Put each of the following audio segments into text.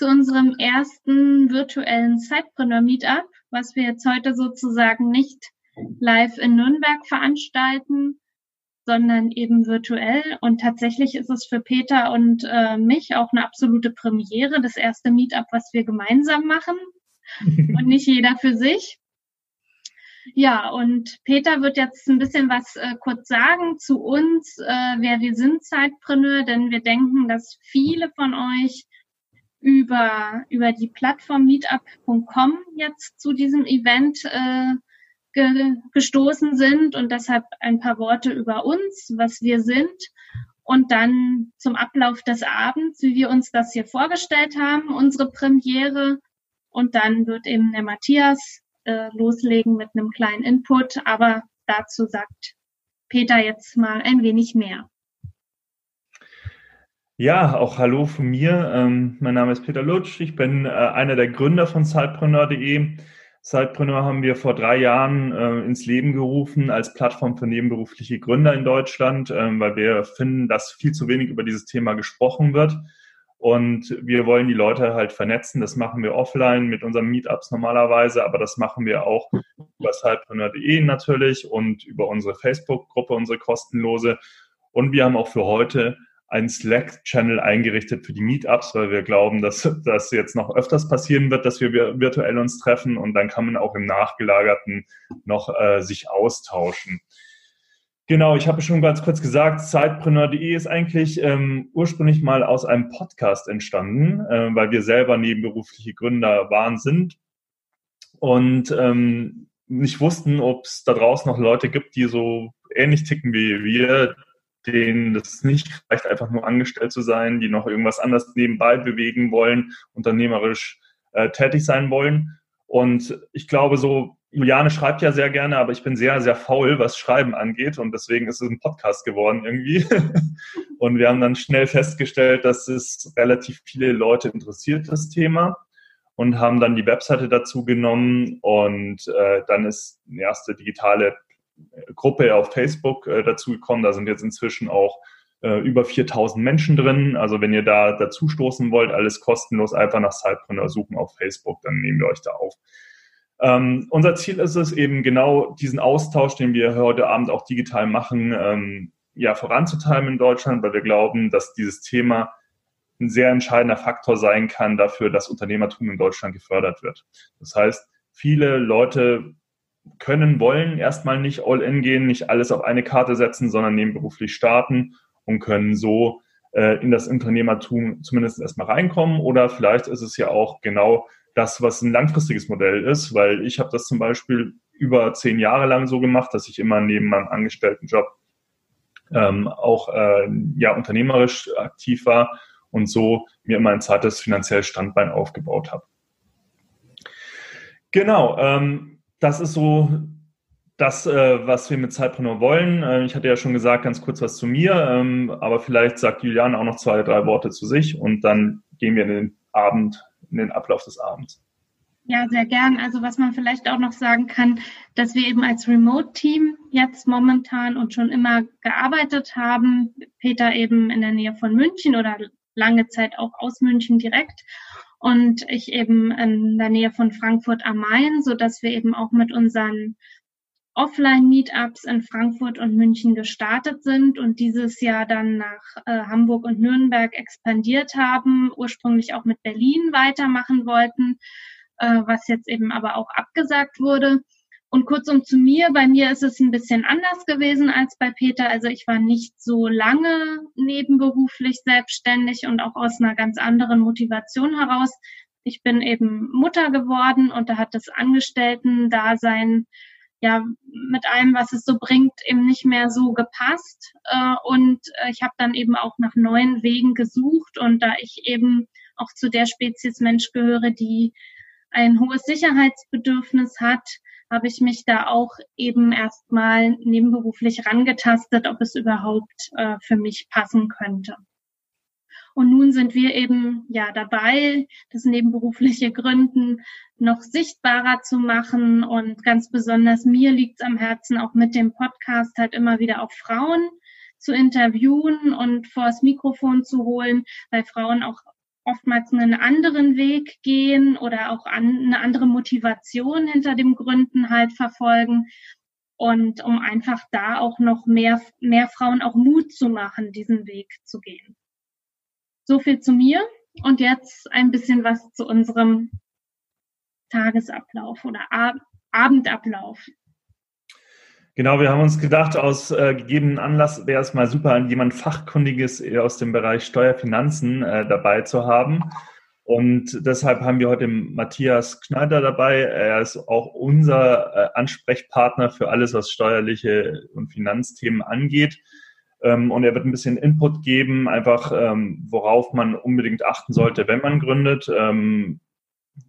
zu unserem ersten virtuellen Sidepreneur Meetup, was wir jetzt heute sozusagen nicht live in Nürnberg veranstalten, sondern eben virtuell. Und tatsächlich ist es für Peter und äh, mich auch eine absolute Premiere, das erste Meetup, was wir gemeinsam machen und nicht jeder für sich. Ja, und Peter wird jetzt ein bisschen was äh, kurz sagen zu uns, äh, wer wir sind, Zeitpreneur, denn wir denken, dass viele von euch über, über die Plattform meetup.com jetzt zu diesem Event äh, ge, gestoßen sind und deshalb ein paar Worte über uns, was wir sind und dann zum Ablauf des Abends, wie wir uns das hier vorgestellt haben, unsere Premiere und dann wird eben der Matthias äh, loslegen mit einem kleinen Input, aber dazu sagt Peter jetzt mal ein wenig mehr. Ja, auch hallo von mir. Ähm, mein Name ist Peter Lutsch. Ich bin äh, einer der Gründer von Sidepreneur.de. Sidepreneur haben wir vor drei Jahren äh, ins Leben gerufen als Plattform für nebenberufliche Gründer in Deutschland, ähm, weil wir finden, dass viel zu wenig über dieses Thema gesprochen wird. Und wir wollen die Leute halt vernetzen. Das machen wir offline mit unseren Meetups normalerweise, aber das machen wir auch über sidepreneur.de natürlich und über unsere Facebook-Gruppe, unsere kostenlose. Und wir haben auch für heute einen Slack-Channel eingerichtet für die Meetups, weil wir glauben, dass das jetzt noch öfters passieren wird, dass wir virtuell uns treffen und dann kann man auch im Nachgelagerten noch äh, sich austauschen. Genau, ich habe schon ganz kurz gesagt, Zeitpreneur.de ist eigentlich ähm, ursprünglich mal aus einem Podcast entstanden, äh, weil wir selber nebenberufliche Gründer waren, sind und ähm, nicht wussten, ob es da draußen noch Leute gibt, die so ähnlich ticken wie wir, denen das nicht reicht, einfach nur angestellt zu sein, die noch irgendwas anderes nebenbei bewegen wollen, unternehmerisch äh, tätig sein wollen. Und ich glaube, so, Juliane schreibt ja sehr gerne, aber ich bin sehr, sehr faul, was Schreiben angeht. Und deswegen ist es ein Podcast geworden irgendwie. und wir haben dann schnell festgestellt, dass es relativ viele Leute interessiert, das Thema. Und haben dann die Webseite dazu genommen. Und äh, dann ist eine erste digitale Gruppe auf Facebook äh, dazu gekommen. Da sind jetzt inzwischen auch äh, über 4000 Menschen drin. Also wenn ihr da dazu stoßen wollt, alles kostenlos, einfach nach Sidepreneur suchen auf Facebook, dann nehmen wir euch da auf. Ähm, unser Ziel ist es eben genau diesen Austausch, den wir heute Abend auch digital machen, ähm, ja, voranzutreiben in Deutschland, weil wir glauben, dass dieses Thema ein sehr entscheidender Faktor sein kann dafür, dass Unternehmertum in Deutschland gefördert wird. Das heißt, viele Leute können, wollen erstmal nicht all in gehen, nicht alles auf eine Karte setzen, sondern nebenberuflich starten und können so äh, in das Unternehmertum zumindest erstmal reinkommen. Oder vielleicht ist es ja auch genau das, was ein langfristiges Modell ist, weil ich habe das zum Beispiel über zehn Jahre lang so gemacht, dass ich immer neben meinem Angestelltenjob ähm, auch äh, ja unternehmerisch aktiv war und so mir immer ein zweites finanzielles Standbein aufgebaut habe. Genau. Ähm, das ist so das, äh, was wir mit Zeitpreneur wollen. Äh, ich hatte ja schon gesagt, ganz kurz was zu mir, ähm, aber vielleicht sagt Juliane auch noch zwei, drei Worte zu sich und dann gehen wir in den Abend, in den Ablauf des Abends. Ja, sehr gern. Also was man vielleicht auch noch sagen kann, dass wir eben als Remote-Team jetzt momentan und schon immer gearbeitet haben. Peter eben in der Nähe von München oder lange Zeit auch aus München direkt und ich eben in der Nähe von Frankfurt am Main, so dass wir eben auch mit unseren Offline-Meetups in Frankfurt und München gestartet sind und dieses Jahr dann nach äh, Hamburg und Nürnberg expandiert haben, ursprünglich auch mit Berlin weitermachen wollten, äh, was jetzt eben aber auch abgesagt wurde. Und kurzum zu mir, bei mir ist es ein bisschen anders gewesen als bei Peter. Also ich war nicht so lange nebenberuflich selbstständig und auch aus einer ganz anderen Motivation heraus. Ich bin eben Mutter geworden und da hat das Angestellten-Dasein ja mit allem, was es so bringt, eben nicht mehr so gepasst. Äh, und äh, ich habe dann eben auch nach neuen Wegen gesucht und da ich eben auch zu der Spezies Mensch gehöre, die ein hohes Sicherheitsbedürfnis hat, habe ich mich da auch eben erstmal nebenberuflich rangetastet, ob es überhaupt äh, für mich passen könnte. Und nun sind wir eben ja dabei, das nebenberufliche Gründen noch sichtbarer zu machen. Und ganz besonders mir liegt es am Herzen, auch mit dem Podcast halt immer wieder auch Frauen zu interviewen und vors Mikrofon zu holen, weil Frauen auch oftmals einen anderen Weg gehen oder auch an, eine andere Motivation hinter dem Gründen halt verfolgen. Und um einfach da auch noch mehr, mehr Frauen auch Mut zu machen, diesen Weg zu gehen. So viel zu mir und jetzt ein bisschen was zu unserem Tagesablauf oder Ab Abendablauf. Genau, wir haben uns gedacht, aus äh, gegebenen Anlass wäre es mal super, jemand Fachkundiges aus dem Bereich Steuerfinanzen äh, dabei zu haben. Und deshalb haben wir heute Matthias Schneider dabei. Er ist auch unser äh, Ansprechpartner für alles, was steuerliche und Finanzthemen angeht. Ähm, und er wird ein bisschen Input geben, einfach ähm, worauf man unbedingt achten sollte, wenn man gründet. Ähm,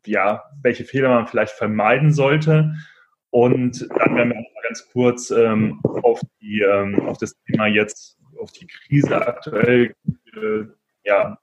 ja, welche Fehler man vielleicht vermeiden sollte. Und dann werden wir ganz kurz ähm, auf, die, ähm, auf das Thema jetzt, auf die Krise aktuell, äh, ja,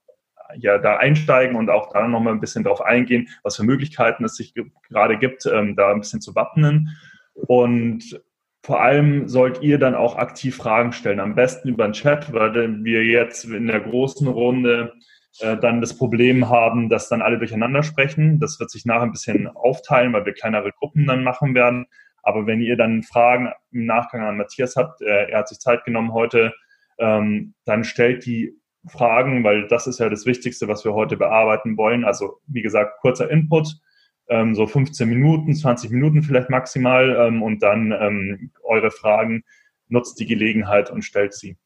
ja, da einsteigen und auch da nochmal ein bisschen drauf eingehen, was für Möglichkeiten es sich gerade gibt, ähm, da ein bisschen zu wappnen. Und vor allem sollt ihr dann auch aktiv Fragen stellen, am besten über den Chat, weil wir jetzt in der großen Runde äh, dann das Problem haben, dass dann alle durcheinander sprechen. Das wird sich nachher ein bisschen aufteilen, weil wir kleinere Gruppen dann machen werden. Aber wenn ihr dann Fragen im Nachgang an Matthias habt, äh, er hat sich Zeit genommen heute, ähm, dann stellt die Fragen, weil das ist ja das Wichtigste, was wir heute bearbeiten wollen. Also wie gesagt, kurzer Input, ähm, so 15 Minuten, 20 Minuten vielleicht maximal ähm, und dann ähm, eure Fragen, nutzt die Gelegenheit und stellt sie.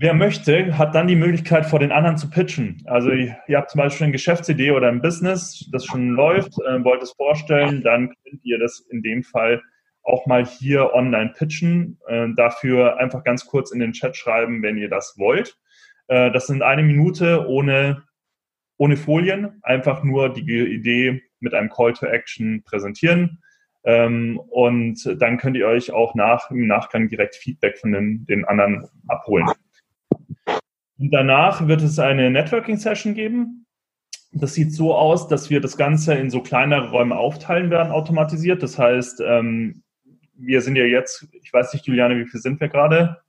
Wer möchte, hat dann die Möglichkeit, vor den anderen zu pitchen. Also ihr habt zum Beispiel eine Geschäftsidee oder ein Business, das schon läuft, äh, wollt es vorstellen, dann könnt ihr das in dem Fall auch mal hier online pitchen. Äh, dafür einfach ganz kurz in den Chat schreiben, wenn ihr das wollt. Äh, das sind eine Minute ohne, ohne Folien, einfach nur die Idee mit einem Call to Action präsentieren. Ähm, und dann könnt ihr euch auch nach, im Nachgang direkt Feedback von den, den anderen abholen. Und danach wird es eine Networking-Session geben. Das sieht so aus, dass wir das Ganze in so kleinere Räume aufteilen werden, automatisiert. Das heißt, ähm, wir sind ja jetzt, ich weiß nicht, Juliane, wie viel sind wir gerade?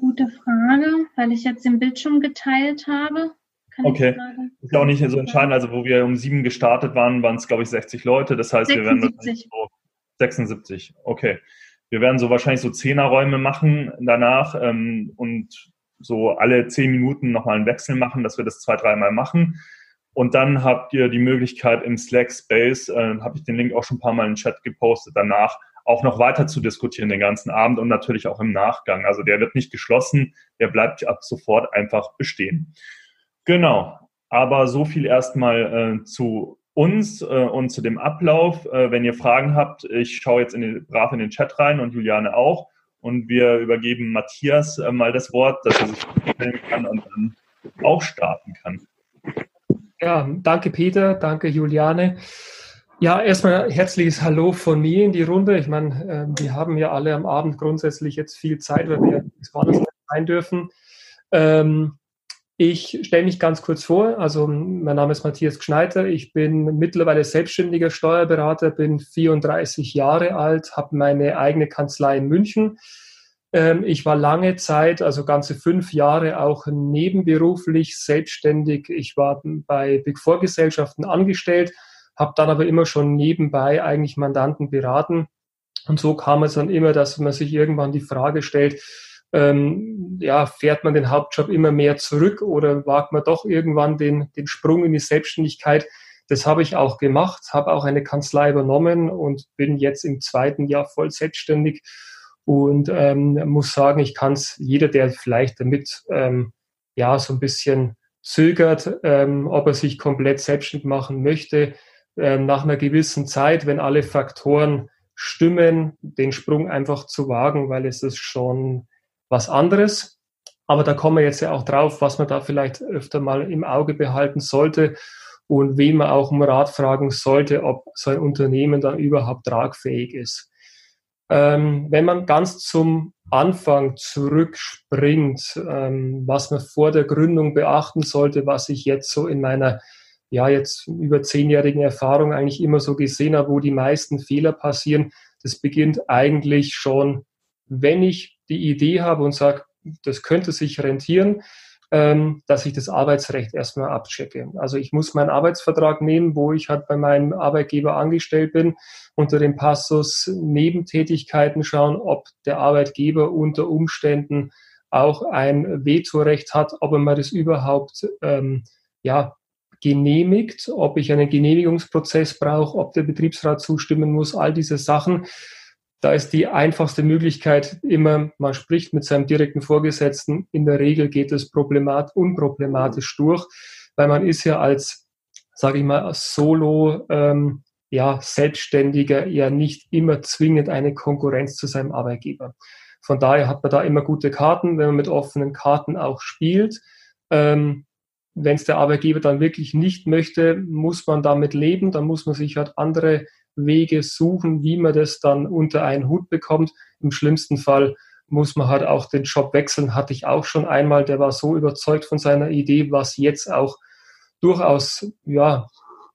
Gute Frage, weil ich jetzt den Bildschirm geteilt habe. Kann okay, ist ja auch nicht so entscheidend. Also, wo wir um sieben gestartet waren, waren es, glaube ich, 60 Leute. Das heißt, 76. wir werden so 76. Okay. Wir werden so wahrscheinlich so Zehnerräume machen danach ähm, und so alle zehn Minuten nochmal einen Wechsel machen, dass wir das zwei, dreimal machen. Und dann habt ihr die Möglichkeit im Slack Space, äh, habe ich den Link auch schon ein paar Mal in den Chat gepostet, danach auch noch weiter zu diskutieren den ganzen Abend und natürlich auch im Nachgang. Also der wird nicht geschlossen, der bleibt ab sofort einfach bestehen. Genau. Aber so viel erstmal äh, zu uns äh, und zu dem Ablauf. Äh, wenn ihr Fragen habt, ich schaue jetzt in den, brav in den Chat rein und Juliane auch und wir übergeben Matthias äh, mal das Wort, dass er sich vorstellen kann und dann auch starten kann. Ja, danke Peter, danke Juliane. Ja, erstmal herzliches Hallo von mir in die Runde. Ich meine, äh, wir haben ja alle am Abend grundsätzlich jetzt viel Zeit, weil wir ins Woanders sein dürfen. Ähm, ich stelle mich ganz kurz vor. Also mein Name ist Matthias Gschneiter. Ich bin mittlerweile selbstständiger Steuerberater, bin 34 Jahre alt, habe meine eigene Kanzlei in München. Ähm, ich war lange Zeit, also ganze fünf Jahre, auch nebenberuflich selbstständig. Ich war bei Big Four Gesellschaften angestellt, habe dann aber immer schon nebenbei eigentlich Mandanten beraten. Und so kam es dann immer, dass man sich irgendwann die Frage stellt, ähm, ja, fährt man den Hauptjob immer mehr zurück oder wagt man doch irgendwann den, den Sprung in die Selbstständigkeit? Das habe ich auch gemacht, habe auch eine Kanzlei übernommen und bin jetzt im zweiten Jahr voll selbstständig und ähm, muss sagen, ich kann es jeder, der vielleicht damit ähm, ja so ein bisschen zögert, ähm, ob er sich komplett selbstständig machen möchte, ähm, nach einer gewissen Zeit, wenn alle Faktoren stimmen, den Sprung einfach zu wagen, weil es ist schon was anderes. Aber da kommen wir jetzt ja auch drauf, was man da vielleicht öfter mal im Auge behalten sollte. und wen man auch um Rat fragen sollte, ob so ein Unternehmen dann überhaupt tragfähig ist. Ähm, wenn man ganz zum Anfang zurückspringt, ähm, was man vor der Gründung beachten sollte, was ich jetzt so in meiner ja jetzt über zehnjährigen Erfahrung eigentlich immer so gesehen habe, wo die meisten Fehler passieren, das beginnt eigentlich schon, wenn ich die Idee habe und sage, das könnte sich rentieren, ähm, dass ich das Arbeitsrecht erstmal abchecke. Also ich muss meinen Arbeitsvertrag nehmen, wo ich halt bei meinem Arbeitgeber angestellt bin, unter dem Passus Nebentätigkeiten schauen, ob der Arbeitgeber unter Umständen auch ein Vetorecht hat, ob er mir das überhaupt ähm, ja, genehmigt, ob ich einen Genehmigungsprozess brauche, ob der Betriebsrat zustimmen muss, all diese Sachen. Da ist die einfachste Möglichkeit immer, man spricht mit seinem direkten Vorgesetzten. In der Regel geht es problemat unproblematisch durch, weil man ist ja als, sage ich mal, Solo, ähm, ja, Selbstständiger ja nicht immer zwingend eine Konkurrenz zu seinem Arbeitgeber. Von daher hat man da immer gute Karten, wenn man mit offenen Karten auch spielt. Ähm, wenn es der Arbeitgeber dann wirklich nicht möchte, muss man damit leben. Dann muss man sich halt andere Wege suchen, wie man das dann unter einen Hut bekommt. Im schlimmsten Fall muss man halt auch den Job wechseln. Hatte ich auch schon einmal. Der war so überzeugt von seiner Idee, was jetzt auch durchaus, ja,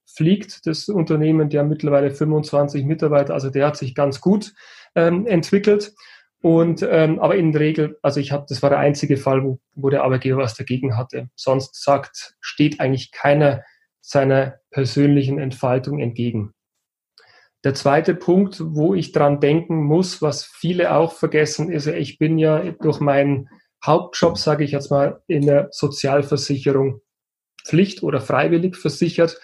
fliegt. Das Unternehmen, der mittlerweile 25 Mitarbeiter, also der hat sich ganz gut ähm, entwickelt. Und ähm, aber in der Regel, also ich habe, das war der einzige Fall, wo, wo der Arbeitgeber was dagegen hatte. Sonst sagt, steht eigentlich keiner seiner persönlichen Entfaltung entgegen. Der zweite Punkt, wo ich dran denken muss, was viele auch vergessen, ist, ich bin ja durch meinen Hauptjob, sage ich jetzt mal, in der Sozialversicherung Pflicht oder freiwillig versichert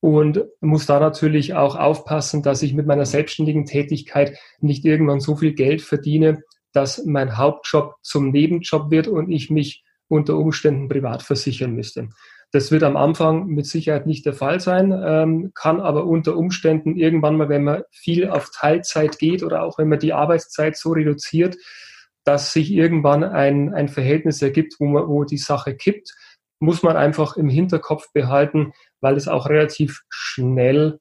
und muss da natürlich auch aufpassen, dass ich mit meiner selbstständigen Tätigkeit nicht irgendwann so viel Geld verdiene, dass mein Hauptjob zum Nebenjob wird und ich mich unter Umständen privat versichern müsste. Das wird am Anfang mit Sicherheit nicht der Fall sein, ähm, kann aber unter Umständen irgendwann mal, wenn man viel auf Teilzeit geht oder auch wenn man die Arbeitszeit so reduziert, dass sich irgendwann ein, ein Verhältnis ergibt, wo, man, wo die Sache kippt, muss man einfach im Hinterkopf behalten, weil es auch relativ schnell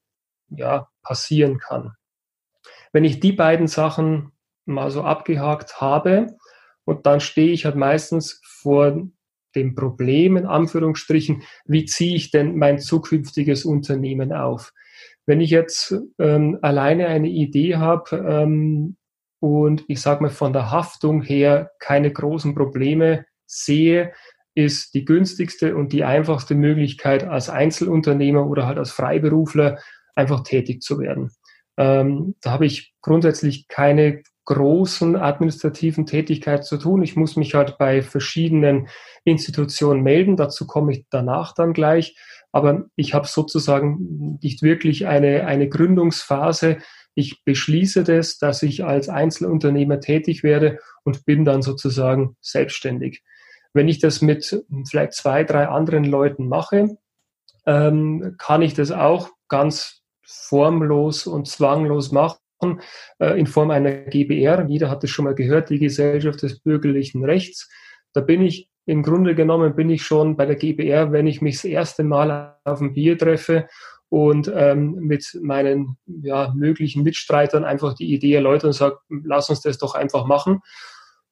ja, passieren kann. Wenn ich die beiden Sachen mal so abgehakt habe und dann stehe ich halt meistens vor dem Problem in Anführungsstrichen, wie ziehe ich denn mein zukünftiges Unternehmen auf? Wenn ich jetzt ähm, alleine eine Idee habe ähm, und ich sage mal von der Haftung her keine großen Probleme sehe, ist die günstigste und die einfachste Möglichkeit, als Einzelunternehmer oder halt als Freiberufler einfach tätig zu werden. Ähm, da habe ich grundsätzlich keine großen administrativen Tätigkeiten zu tun. Ich muss mich halt bei verschiedenen Institutionen melden. Dazu komme ich danach dann gleich. Aber ich habe sozusagen nicht wirklich eine, eine Gründungsphase. Ich beschließe das, dass ich als Einzelunternehmer tätig werde und bin dann sozusagen selbstständig. Wenn ich das mit vielleicht zwei, drei anderen Leuten mache, ähm, kann ich das auch ganz formlos und zwanglos machen äh, in Form einer GBR. Jeder hat es schon mal gehört, die Gesellschaft des bürgerlichen Rechts. Da bin ich im Grunde genommen bin ich schon bei der GBR, wenn ich mich das erste Mal auf ein Bier treffe und ähm, mit meinen ja, möglichen Mitstreitern einfach die Idee erläutern und sage, lass uns das doch einfach machen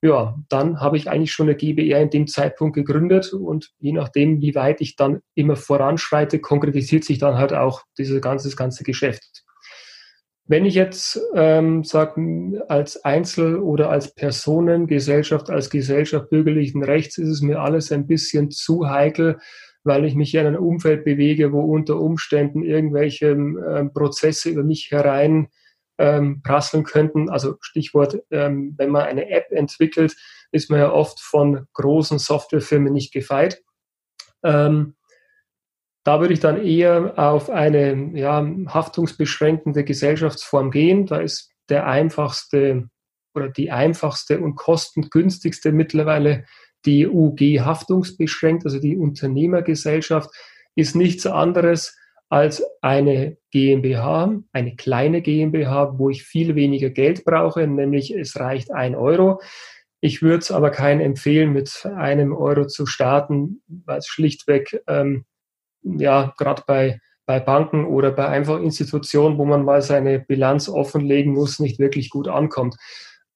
ja, dann habe ich eigentlich schon eine GBR in dem Zeitpunkt gegründet und je nachdem, wie weit ich dann immer voranschreite, konkretisiert sich dann halt auch dieses ganze, ganze Geschäft. Wenn ich jetzt ähm, sage, als Einzel- oder als Personengesellschaft, als Gesellschaft bürgerlichen Rechts ist es mir alles ein bisschen zu heikel, weil ich mich in einem Umfeld bewege, wo unter Umständen irgendwelche äh, Prozesse über mich herein ähm, prasseln könnten. Also Stichwort, ähm, wenn man eine App entwickelt, ist man ja oft von großen Softwarefirmen nicht gefeit. Ähm, da würde ich dann eher auf eine ja, haftungsbeschränkende Gesellschaftsform gehen. Da ist der einfachste oder die einfachste und kostengünstigste mittlerweile die UG haftungsbeschränkt, also die Unternehmergesellschaft, ist nichts anderes als eine GmbH, eine kleine GmbH, wo ich viel weniger Geld brauche, nämlich es reicht ein Euro. Ich würde es aber keinen empfehlen, mit einem Euro zu starten, weil es schlichtweg ähm, ja, gerade bei, bei Banken oder bei einfach Institutionen, wo man mal seine Bilanz offenlegen muss, nicht wirklich gut ankommt.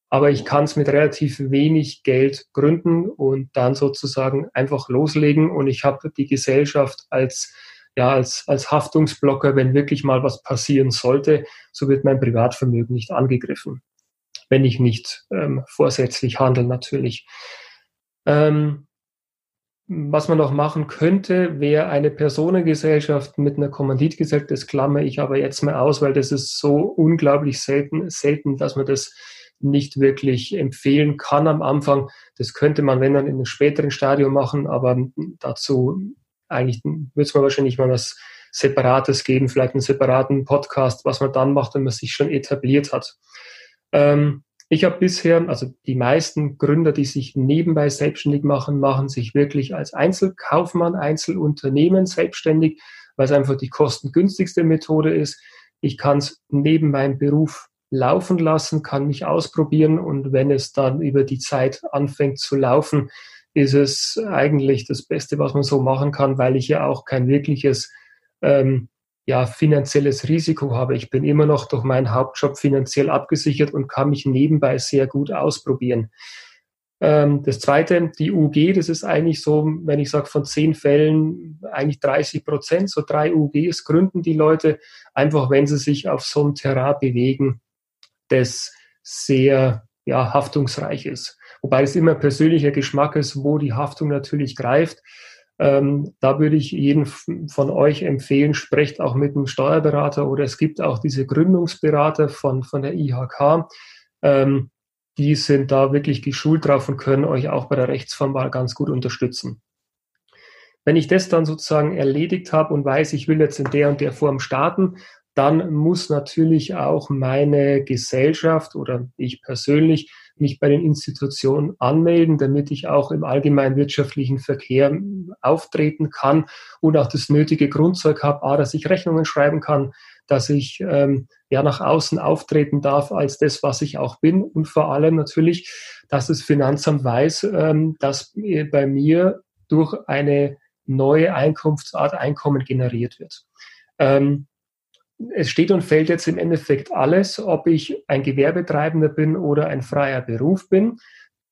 Aber ich kann es mit relativ wenig Geld gründen und dann sozusagen einfach loslegen und ich habe die Gesellschaft als ja, als, als Haftungsblocker, wenn wirklich mal was passieren sollte, so wird mein Privatvermögen nicht angegriffen, wenn ich nicht ähm, vorsätzlich handle natürlich. Ähm, was man noch machen könnte, wäre eine Personengesellschaft mit einer Kommanditgesellschaft. Das klammer ich aber jetzt mal aus, weil das ist so unglaublich selten, selten, dass man das nicht wirklich empfehlen kann am Anfang. Das könnte man, wenn dann in einem späteren Stadium machen, aber dazu eigentlich wird es mir wahrscheinlich mal was Separates geben, vielleicht einen separaten Podcast, was man dann macht, wenn man sich schon etabliert hat. Ähm, ich habe bisher, also die meisten Gründer, die sich nebenbei selbstständig machen, machen sich wirklich als Einzelkaufmann, Einzelunternehmen selbstständig, weil es einfach die kostengünstigste Methode ist. Ich kann es neben meinem Beruf laufen lassen, kann mich ausprobieren und wenn es dann über die Zeit anfängt zu laufen, ist es eigentlich das Beste, was man so machen kann, weil ich ja auch kein wirkliches ähm, ja, finanzielles Risiko habe. Ich bin immer noch durch meinen Hauptjob finanziell abgesichert und kann mich nebenbei sehr gut ausprobieren. Ähm, das zweite, die UG, das ist eigentlich so, wenn ich sage, von zehn Fällen eigentlich 30 Prozent, so drei UGs gründen die Leute, einfach wenn sie sich auf so ein Terrain bewegen, das sehr ja, haftungsreich ist. Wobei es immer persönlicher Geschmack ist, wo die Haftung natürlich greift. Ähm, da würde ich jeden von euch empfehlen, sprecht auch mit einem Steuerberater oder es gibt auch diese Gründungsberater von, von der IHK. Ähm, die sind da wirklich geschult drauf und können euch auch bei der Rechtsform ganz gut unterstützen. Wenn ich das dann sozusagen erledigt habe und weiß, ich will jetzt in der und der Form starten, dann muss natürlich auch meine Gesellschaft oder ich persönlich mich bei den Institutionen anmelden, damit ich auch im allgemeinen wirtschaftlichen Verkehr auftreten kann und auch das nötige Grundzeug habe, a, dass ich Rechnungen schreiben kann, dass ich ähm, ja nach außen auftreten darf als das, was ich auch bin und vor allem natürlich, dass das Finanzamt weiß, ähm, dass bei mir durch eine neue Einkunftsart Einkommen generiert wird. Ähm, es steht und fällt jetzt im Endeffekt alles, ob ich ein Gewerbetreibender bin oder ein freier Beruf bin.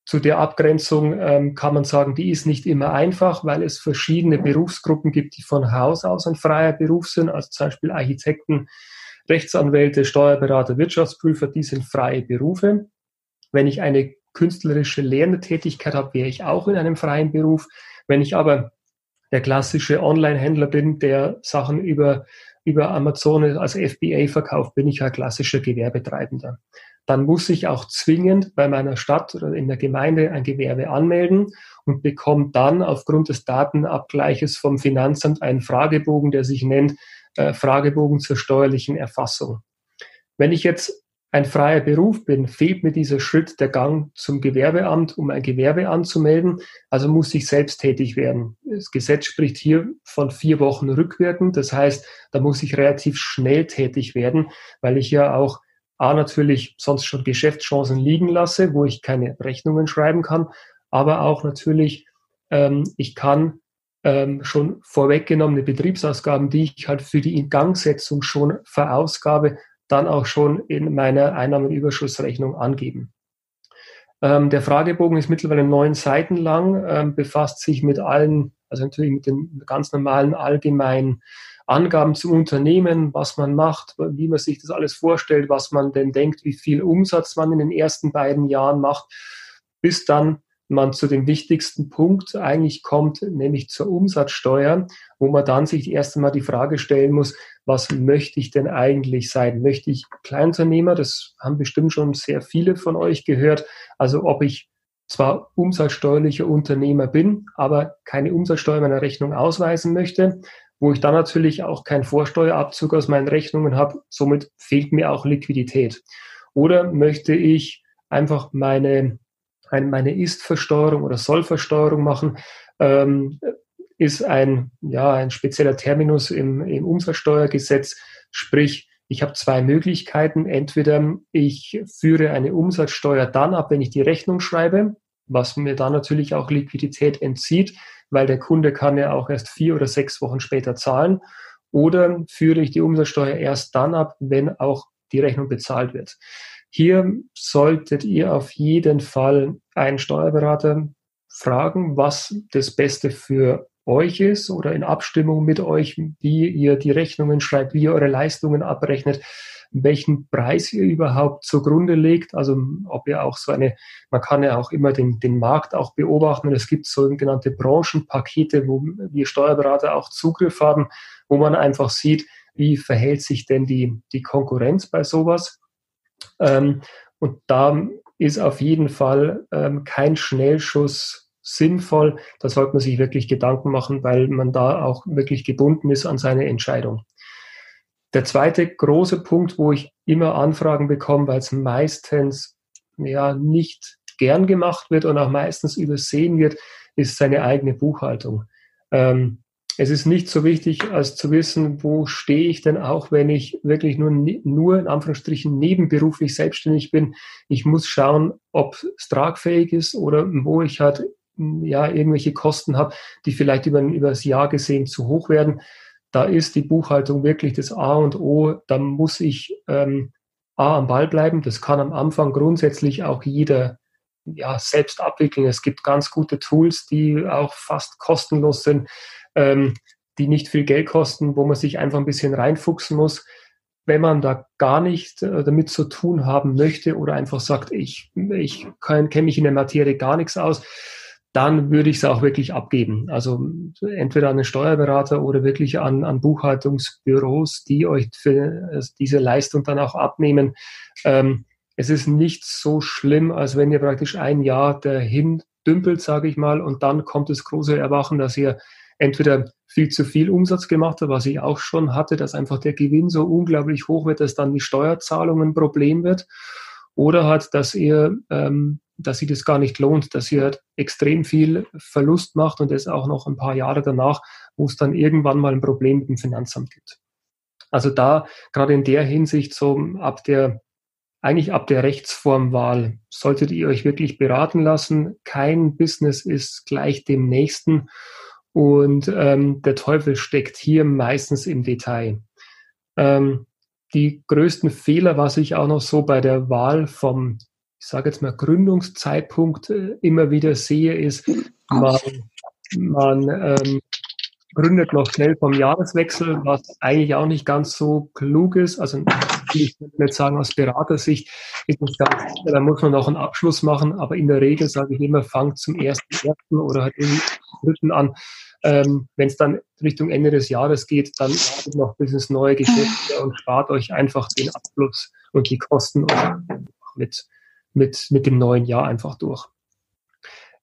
Zu der Abgrenzung ähm, kann man sagen, die ist nicht immer einfach, weil es verschiedene Berufsgruppen gibt, die von Haus aus ein freier Beruf sind, also zum Beispiel Architekten, Rechtsanwälte, Steuerberater, Wirtschaftsprüfer, die sind freie Berufe. Wenn ich eine künstlerische Lehrende habe, wäre ich auch in einem freien Beruf. Wenn ich aber der klassische Online-Händler bin, der Sachen über über Amazon als FBA verkauft, bin ich ein klassischer Gewerbetreibender. Dann muss ich auch zwingend bei meiner Stadt oder in der Gemeinde ein Gewerbe anmelden und bekomme dann aufgrund des Datenabgleiches vom Finanzamt einen Fragebogen, der sich nennt äh, Fragebogen zur steuerlichen Erfassung. Wenn ich jetzt ein freier Beruf bin, fehlt mir dieser Schritt der Gang zum Gewerbeamt, um ein Gewerbe anzumelden. Also muss ich selbst tätig werden. Das Gesetz spricht hier von vier Wochen rückwirkend. Das heißt, da muss ich relativ schnell tätig werden, weil ich ja auch A natürlich sonst schon Geschäftschancen liegen lasse, wo ich keine Rechnungen schreiben kann, aber auch natürlich, ähm, ich kann ähm, schon vorweggenommene Betriebsausgaben, die ich halt für die Ingangsetzung schon verausgabe, dann auch schon in meiner Einnahmenüberschussrechnung angeben. Ähm, der Fragebogen ist mittlerweile neun Seiten lang, ähm, befasst sich mit allen, also natürlich mit den ganz normalen allgemeinen Angaben zum Unternehmen, was man macht, wie man sich das alles vorstellt, was man denn denkt, wie viel Umsatz man in den ersten beiden Jahren macht, bis dann man zu dem wichtigsten Punkt eigentlich kommt, nämlich zur Umsatzsteuer, wo man dann sich erst einmal die Frage stellen muss, was möchte ich denn eigentlich sein? Möchte ich Kleinunternehmer? Das haben bestimmt schon sehr viele von euch gehört. Also ob ich zwar umsatzsteuerlicher Unternehmer bin, aber keine Umsatzsteuer meiner Rechnung ausweisen möchte, wo ich dann natürlich auch keinen Vorsteuerabzug aus meinen Rechnungen habe. Somit fehlt mir auch Liquidität. Oder möchte ich einfach meine meine Ist-Versteuerung oder Soll-Versteuerung machen, ähm, ist ein, ja, ein spezieller Terminus im, im Umsatzsteuergesetz. Sprich, ich habe zwei Möglichkeiten. Entweder ich führe eine Umsatzsteuer dann ab, wenn ich die Rechnung schreibe, was mir dann natürlich auch Liquidität entzieht, weil der Kunde kann ja auch erst vier oder sechs Wochen später zahlen. Oder führe ich die Umsatzsteuer erst dann ab, wenn auch die Rechnung bezahlt wird. Hier solltet ihr auf jeden Fall einen Steuerberater fragen, was das Beste für euch ist oder in Abstimmung mit euch, wie ihr die Rechnungen schreibt, wie ihr eure Leistungen abrechnet, welchen Preis ihr überhaupt zugrunde legt. Also ob ihr auch so eine, man kann ja auch immer den, den Markt auch beobachten. Es gibt sogenannte Branchenpakete, wo wir Steuerberater auch Zugriff haben, wo man einfach sieht, wie verhält sich denn die, die Konkurrenz bei sowas. Ähm, und da ist auf jeden Fall ähm, kein Schnellschuss sinnvoll. Da sollte man sich wirklich Gedanken machen, weil man da auch wirklich gebunden ist an seine Entscheidung. Der zweite große Punkt, wo ich immer Anfragen bekomme, weil es meistens ja nicht gern gemacht wird und auch meistens übersehen wird, ist seine eigene Buchhaltung. Ähm, es ist nicht so wichtig, als zu wissen, wo stehe ich denn auch, wenn ich wirklich nur, nur in Anführungsstrichen nebenberuflich selbstständig bin. Ich muss schauen, ob es tragfähig ist oder wo ich halt ja irgendwelche Kosten habe, die vielleicht über, über das Jahr gesehen zu hoch werden. Da ist die Buchhaltung wirklich das A und O. Da muss ich ähm, A am Ball bleiben. Das kann am Anfang grundsätzlich auch jeder ja, selbst abwickeln. Es gibt ganz gute Tools, die auch fast kostenlos sind ähm, die nicht viel Geld kosten, wo man sich einfach ein bisschen reinfuchsen muss. Wenn man da gar nicht äh, damit zu tun haben möchte oder einfach sagt, ich, ich kenne mich in der Materie gar nichts aus, dann würde ich es auch wirklich abgeben. Also entweder an den Steuerberater oder wirklich an, an Buchhaltungsbüros, die euch für äh, diese Leistung dann auch abnehmen. Ähm, es ist nicht so schlimm, als wenn ihr praktisch ein Jahr dahin dümpelt, sage ich mal, und dann kommt das große Erwachen, dass ihr entweder viel zu viel Umsatz gemacht hat, was ich auch schon hatte, dass einfach der Gewinn so unglaublich hoch wird, dass dann die Steuerzahlung ein Problem wird. Oder halt, dass ihr, ähm, dass sich das gar nicht lohnt, dass ihr halt extrem viel Verlust macht und das auch noch ein paar Jahre danach, wo es dann irgendwann mal ein Problem mit dem Finanzamt gibt. Also da gerade in der Hinsicht so ab der eigentlich ab der Rechtsformwahl solltet ihr euch wirklich beraten lassen. Kein Business ist gleich dem nächsten und ähm, der Teufel steckt hier meistens im Detail. Ähm, die größten Fehler, was ich auch noch so bei der Wahl vom, ich sage jetzt mal, Gründungszeitpunkt äh, immer wieder sehe, ist, man, man ähm, gründet noch schnell vom Jahreswechsel, was eigentlich auch nicht ganz so klug ist. Also ich würde nicht sagen, aus Beratersicht ist es ganz sicher, da muss man noch einen Abschluss machen, aber in der Regel sage ich immer, fangt zum ersten, ersten oder halt im dritten an, ähm, Wenn es dann Richtung Ende des Jahres geht, dann wartet noch bis ins neue Geschäftsjahr und spart euch einfach den Abfluss und die Kosten mit, mit, mit dem neuen Jahr einfach durch.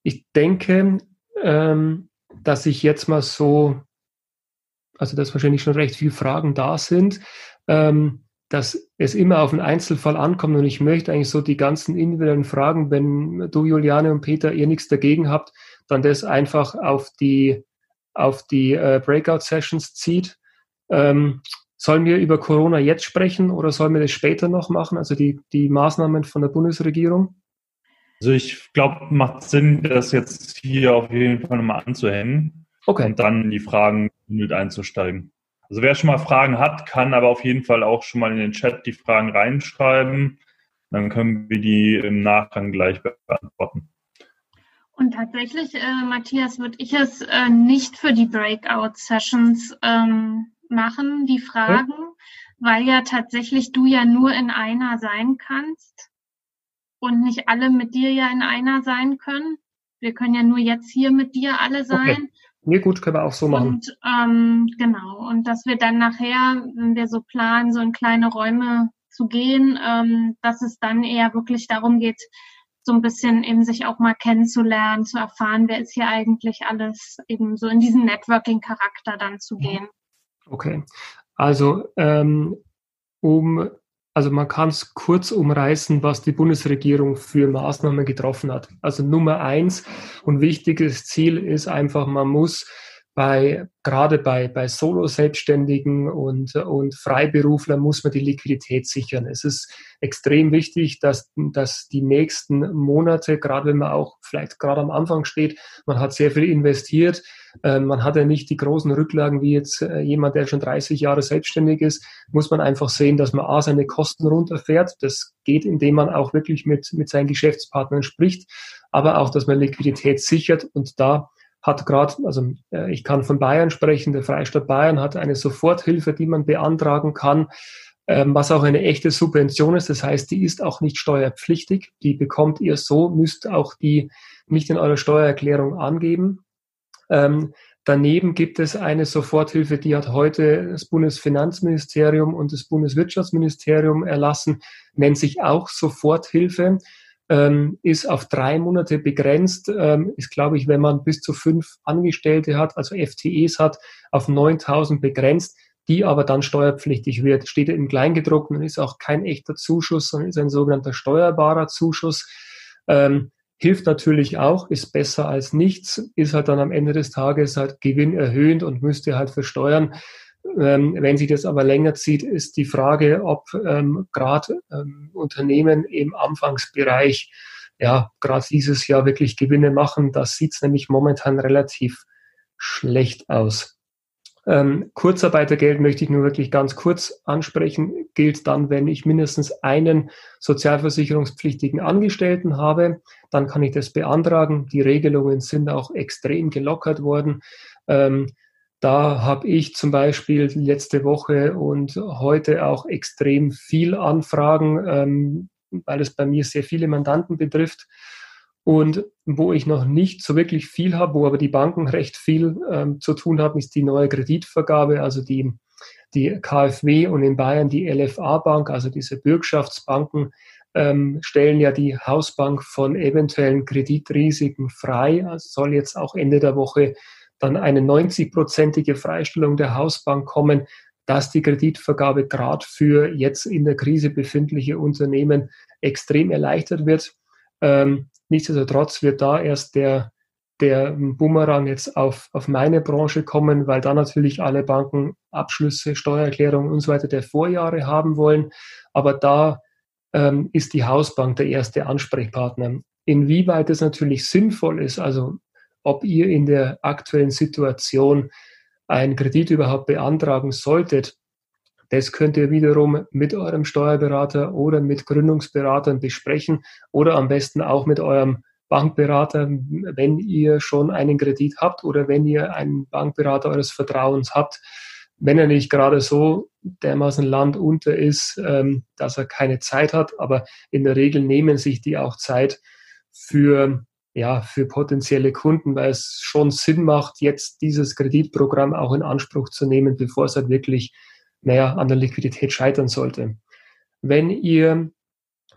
Ich denke, ähm, dass ich jetzt mal so, also dass wahrscheinlich schon recht viele Fragen da sind, ähm, dass es immer auf einen Einzelfall ankommt und ich möchte eigentlich so die ganzen individuellen Fragen, wenn du, Juliane und Peter, ihr nichts dagegen habt, dann das einfach auf die auf die äh, Breakout-Sessions zieht. Ähm, sollen wir über Corona jetzt sprechen oder sollen wir das später noch machen, also die, die Maßnahmen von der Bundesregierung? Also ich glaube, macht Sinn, das jetzt hier auf jeden Fall nochmal anzuhängen okay. und dann in die Fragen mit einzusteigen. Also wer schon mal Fragen hat, kann aber auf jeden Fall auch schon mal in den Chat die Fragen reinschreiben. Dann können wir die im Nachgang gleich beantworten. Und tatsächlich, äh, Matthias, würde ich es äh, nicht für die Breakout-Sessions ähm, machen, die Fragen, hm? weil ja tatsächlich du ja nur in einer sein kannst und nicht alle mit dir ja in einer sein können. Wir können ja nur jetzt hier mit dir alle sein. Okay. Nee, gut, können wir auch so machen. Und ähm, genau, und dass wir dann nachher, wenn wir so planen, so in kleine Räume zu gehen, ähm, dass es dann eher wirklich darum geht, so ein bisschen eben sich auch mal kennenzulernen, zu erfahren, wer ist hier eigentlich alles, eben so in diesen Networking-Charakter dann zu gehen. Okay, also ähm, um also man kann es kurz umreißen, was die Bundesregierung für Maßnahmen getroffen hat. Also Nummer eins und wichtiges Ziel ist einfach, man muss bei, gerade bei, bei Solo-Selbstständigen und, und Freiberuflern muss man die Liquidität sichern. Es ist extrem wichtig, dass, dass die nächsten Monate, gerade wenn man auch vielleicht gerade am Anfang steht, man hat sehr viel investiert, äh, man hat ja nicht die großen Rücklagen wie jetzt äh, jemand, der schon 30 Jahre selbstständig ist, muss man einfach sehen, dass man A, seine Kosten runterfährt. Das geht, indem man auch wirklich mit, mit seinen Geschäftspartnern spricht, aber auch, dass man Liquidität sichert und da hat gerade, also äh, ich kann von Bayern sprechen, der Freistaat Bayern hat eine Soforthilfe, die man beantragen kann, ähm, was auch eine echte Subvention ist. Das heißt, die ist auch nicht steuerpflichtig. Die bekommt ihr so, müsst auch die nicht in eurer Steuererklärung angeben. Ähm, daneben gibt es eine Soforthilfe, die hat heute das Bundesfinanzministerium und das Bundeswirtschaftsministerium erlassen, nennt sich auch Soforthilfe ähm, ist auf drei Monate begrenzt, ähm, ist, glaube ich, wenn man bis zu fünf Angestellte hat, also FTEs hat, auf 9000 begrenzt, die aber dann steuerpflichtig wird. Steht im Kleingedruckten, ist auch kein echter Zuschuss, sondern ist ein sogenannter steuerbarer Zuschuss. Ähm, hilft natürlich auch, ist besser als nichts, ist halt dann am Ende des Tages halt gewinnerhöhend und müsste halt versteuern. Ähm, wenn sich das aber länger zieht, ist die Frage, ob ähm, gerade ähm, Unternehmen im Anfangsbereich ja gerade dieses Jahr wirklich Gewinne machen. Das sieht nämlich momentan relativ schlecht aus. Ähm, Kurzarbeitergeld möchte ich nur wirklich ganz kurz ansprechen, gilt dann, wenn ich mindestens einen sozialversicherungspflichtigen Angestellten habe, dann kann ich das beantragen. Die Regelungen sind auch extrem gelockert worden. Ähm, da habe ich zum Beispiel letzte Woche und heute auch extrem viel Anfragen, ähm, weil es bei mir sehr viele Mandanten betrifft. Und wo ich noch nicht so wirklich viel habe, wo aber die Banken recht viel ähm, zu tun haben, ist die neue Kreditvergabe, also die, die KfW und in Bayern die LFA-Bank, also diese Bürgschaftsbanken, ähm, stellen ja die Hausbank von eventuellen Kreditrisiken frei. Also soll jetzt auch Ende der Woche dann eine 90-prozentige Freistellung der Hausbank kommen, dass die Kreditvergabe gerade für jetzt in der Krise befindliche Unternehmen extrem erleichtert wird. Ähm, nichtsdestotrotz wird da erst der, der Bumerang jetzt auf, auf meine Branche kommen, weil da natürlich alle Banken Abschlüsse, Steuererklärungen und so weiter der Vorjahre haben wollen. Aber da ähm, ist die Hausbank der erste Ansprechpartner. Inwieweit es natürlich sinnvoll ist, also ob ihr in der aktuellen Situation einen Kredit überhaupt beantragen solltet. Das könnt ihr wiederum mit eurem Steuerberater oder mit Gründungsberatern besprechen oder am besten auch mit eurem Bankberater, wenn ihr schon einen Kredit habt oder wenn ihr einen Bankberater eures Vertrauens habt. Wenn er nicht gerade so dermaßen Land unter ist, ähm, dass er keine Zeit hat, aber in der Regel nehmen sich die auch Zeit für ja, für potenzielle Kunden, weil es schon Sinn macht, jetzt dieses Kreditprogramm auch in Anspruch zu nehmen, bevor es halt wirklich, naja, an der Liquidität scheitern sollte. Wenn ihr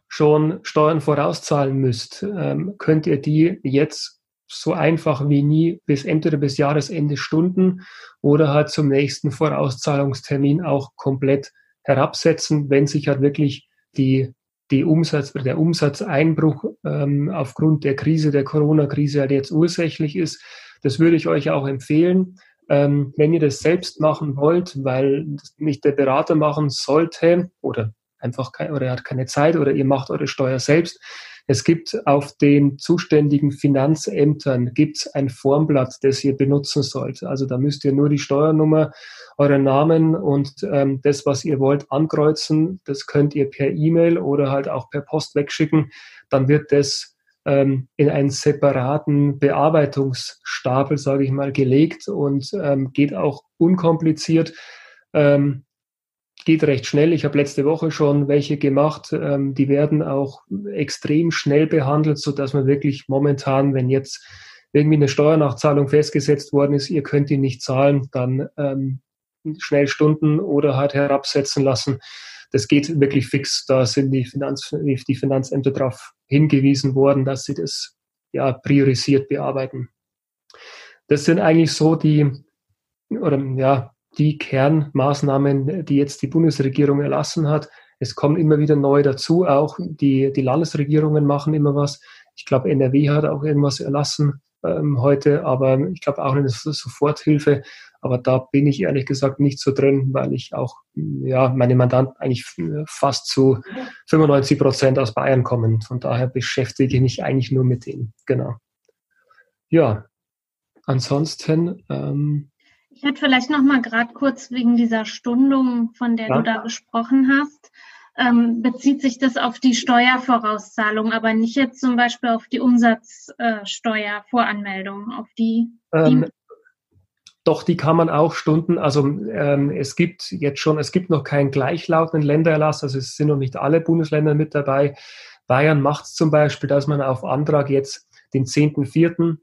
schon Steuern vorauszahlen müsst, ähm, könnt ihr die jetzt so einfach wie nie bis entweder bis Jahresende Stunden oder halt zum nächsten Vorauszahlungstermin auch komplett herabsetzen, wenn sich halt wirklich die die Umsatz, der Umsatzeinbruch ähm, aufgrund der Krise, der Corona-Krise halt jetzt ursächlich ist. Das würde ich euch auch empfehlen. Ähm, wenn ihr das selbst machen wollt, weil nicht der Berater machen sollte oder einfach kein, oder er hat keine Zeit oder ihr macht eure Steuer selbst, es gibt auf den zuständigen Finanzämtern gibt's ein Formblatt, das ihr benutzen sollt. Also da müsst ihr nur die Steuernummer, euren Namen und ähm, das, was ihr wollt, ankreuzen. Das könnt ihr per E-Mail oder halt auch per Post wegschicken. Dann wird das ähm, in einen separaten Bearbeitungsstapel, sage ich mal, gelegt und ähm, geht auch unkompliziert. Ähm, geht recht schnell. Ich habe letzte Woche schon welche gemacht. Ähm, die werden auch extrem schnell behandelt, so dass man wirklich momentan, wenn jetzt irgendwie eine Steuernachzahlung festgesetzt worden ist, ihr könnt die nicht zahlen, dann ähm, schnell Stunden oder halt herabsetzen lassen. Das geht wirklich fix. Da sind die, Finanz, die Finanzämter darauf hingewiesen worden, dass sie das ja priorisiert bearbeiten. Das sind eigentlich so die, oder ja, die Kernmaßnahmen, die jetzt die Bundesregierung erlassen hat. Es kommen immer wieder neu dazu, auch die, die Landesregierungen machen immer was. Ich glaube, NRW hat auch irgendwas erlassen. ähm, heute, aber ich glaube auch eine Soforthilfe. Aber da bin ich ehrlich gesagt nicht so drin, weil ich auch, ja, meine Mandanten eigentlich fast zu 95 Prozent aus Bayern kommen. Von daher beschäftige ich mich eigentlich nur mit denen. Genau. Ja, ansonsten. Ähm, ich hätte vielleicht noch mal gerade kurz wegen dieser Stundung, von der ja. du da gesprochen hast. Ähm, bezieht sich das auf die Steuervorauszahlung, aber nicht jetzt zum Beispiel auf die Umsatzsteuervoranmeldung, auf die, ähm, doch, die kann man auch stunden. Also ähm, es gibt jetzt schon, es gibt noch keinen gleichlautenden Ländererlass, also es sind noch nicht alle Bundesländer mit dabei. Bayern macht es zum Beispiel, dass man auf Antrag jetzt den 10.4.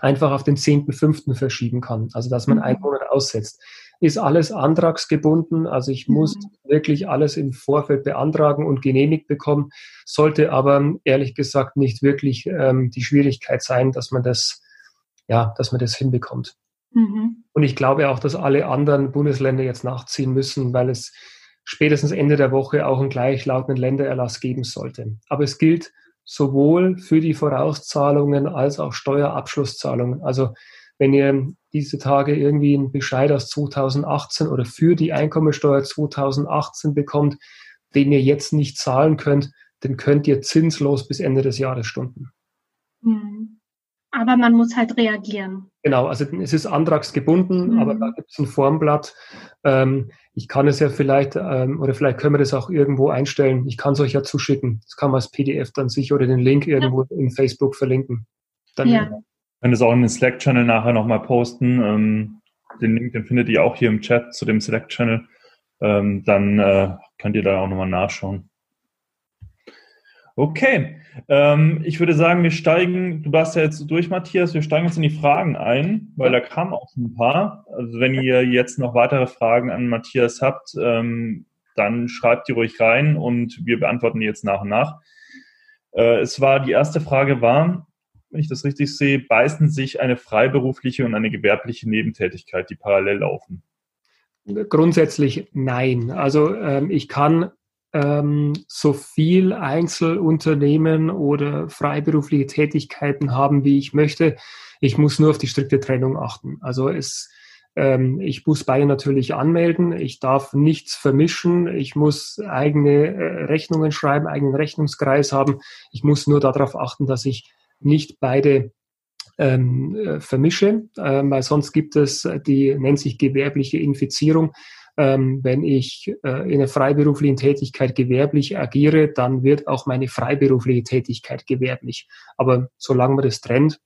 einfach auf den 10.5. verschieben kann. Also dass man einen mhm. Monat aussetzt. Ist alles antragsgebunden, also ich muss mhm. wirklich alles im Vorfeld beantragen und genehmigt bekommen, sollte aber ehrlich gesagt nicht wirklich ähm, die Schwierigkeit sein, dass man das, ja, dass man das hinbekommt. Mhm. Und ich glaube auch, dass alle anderen Bundesländer jetzt nachziehen müssen, weil es spätestens Ende der Woche auch einen gleichlautenden Ländererlass geben sollte. Aber es gilt sowohl für die Vorauszahlungen als auch Steuerabschlusszahlungen. Also wenn ihr diese Tage irgendwie einen Bescheid aus 2018 oder für die Einkommensteuer 2018 bekommt, den ihr jetzt nicht zahlen könnt, den könnt ihr zinslos bis Ende des Jahres stunden. Mhm. Aber man muss halt reagieren. Genau, also es ist antragsgebunden, mhm. aber da gibt es ein Formblatt. Ähm, ich kann es ja vielleicht, ähm, oder vielleicht können wir das auch irgendwo einstellen. Ich kann es euch ja zuschicken. Das kann man als PDF dann sich oder den Link irgendwo ja. in Facebook verlinken. Dann ja. Können es auch in den Slack-Channel nachher nochmal posten. Ähm, den Link, den findet ihr auch hier im Chat zu dem Slack-Channel. Ähm, dann äh, könnt ihr da auch nochmal nachschauen. Okay, ähm, ich würde sagen, wir steigen, du warst ja jetzt durch, Matthias, wir steigen jetzt in die Fragen ein, weil da kamen auch ein paar. Also wenn ihr jetzt noch weitere Fragen an Matthias habt, ähm, dann schreibt die ruhig rein und wir beantworten die jetzt nach und nach. Äh, es war, die erste Frage war, wenn ich das richtig sehe, beißen sich eine freiberufliche und eine gewerbliche Nebentätigkeit, die parallel laufen? Grundsätzlich nein. Also ähm, ich kann ähm, so viel Einzelunternehmen oder freiberufliche Tätigkeiten haben, wie ich möchte. Ich muss nur auf die strikte Trennung achten. Also es, ähm, ich muss beide natürlich anmelden. Ich darf nichts vermischen. Ich muss eigene äh, Rechnungen schreiben, eigenen Rechnungskreis haben. Ich muss nur darauf achten, dass ich nicht beide ähm, äh, vermische, äh, weil sonst gibt es die nennt sich gewerbliche Infizierung ähm, wenn ich äh, in einer freiberuflichen Tätigkeit gewerblich agiere, dann wird auch meine freiberufliche Tätigkeit gewerblich. Aber solange man das trennt,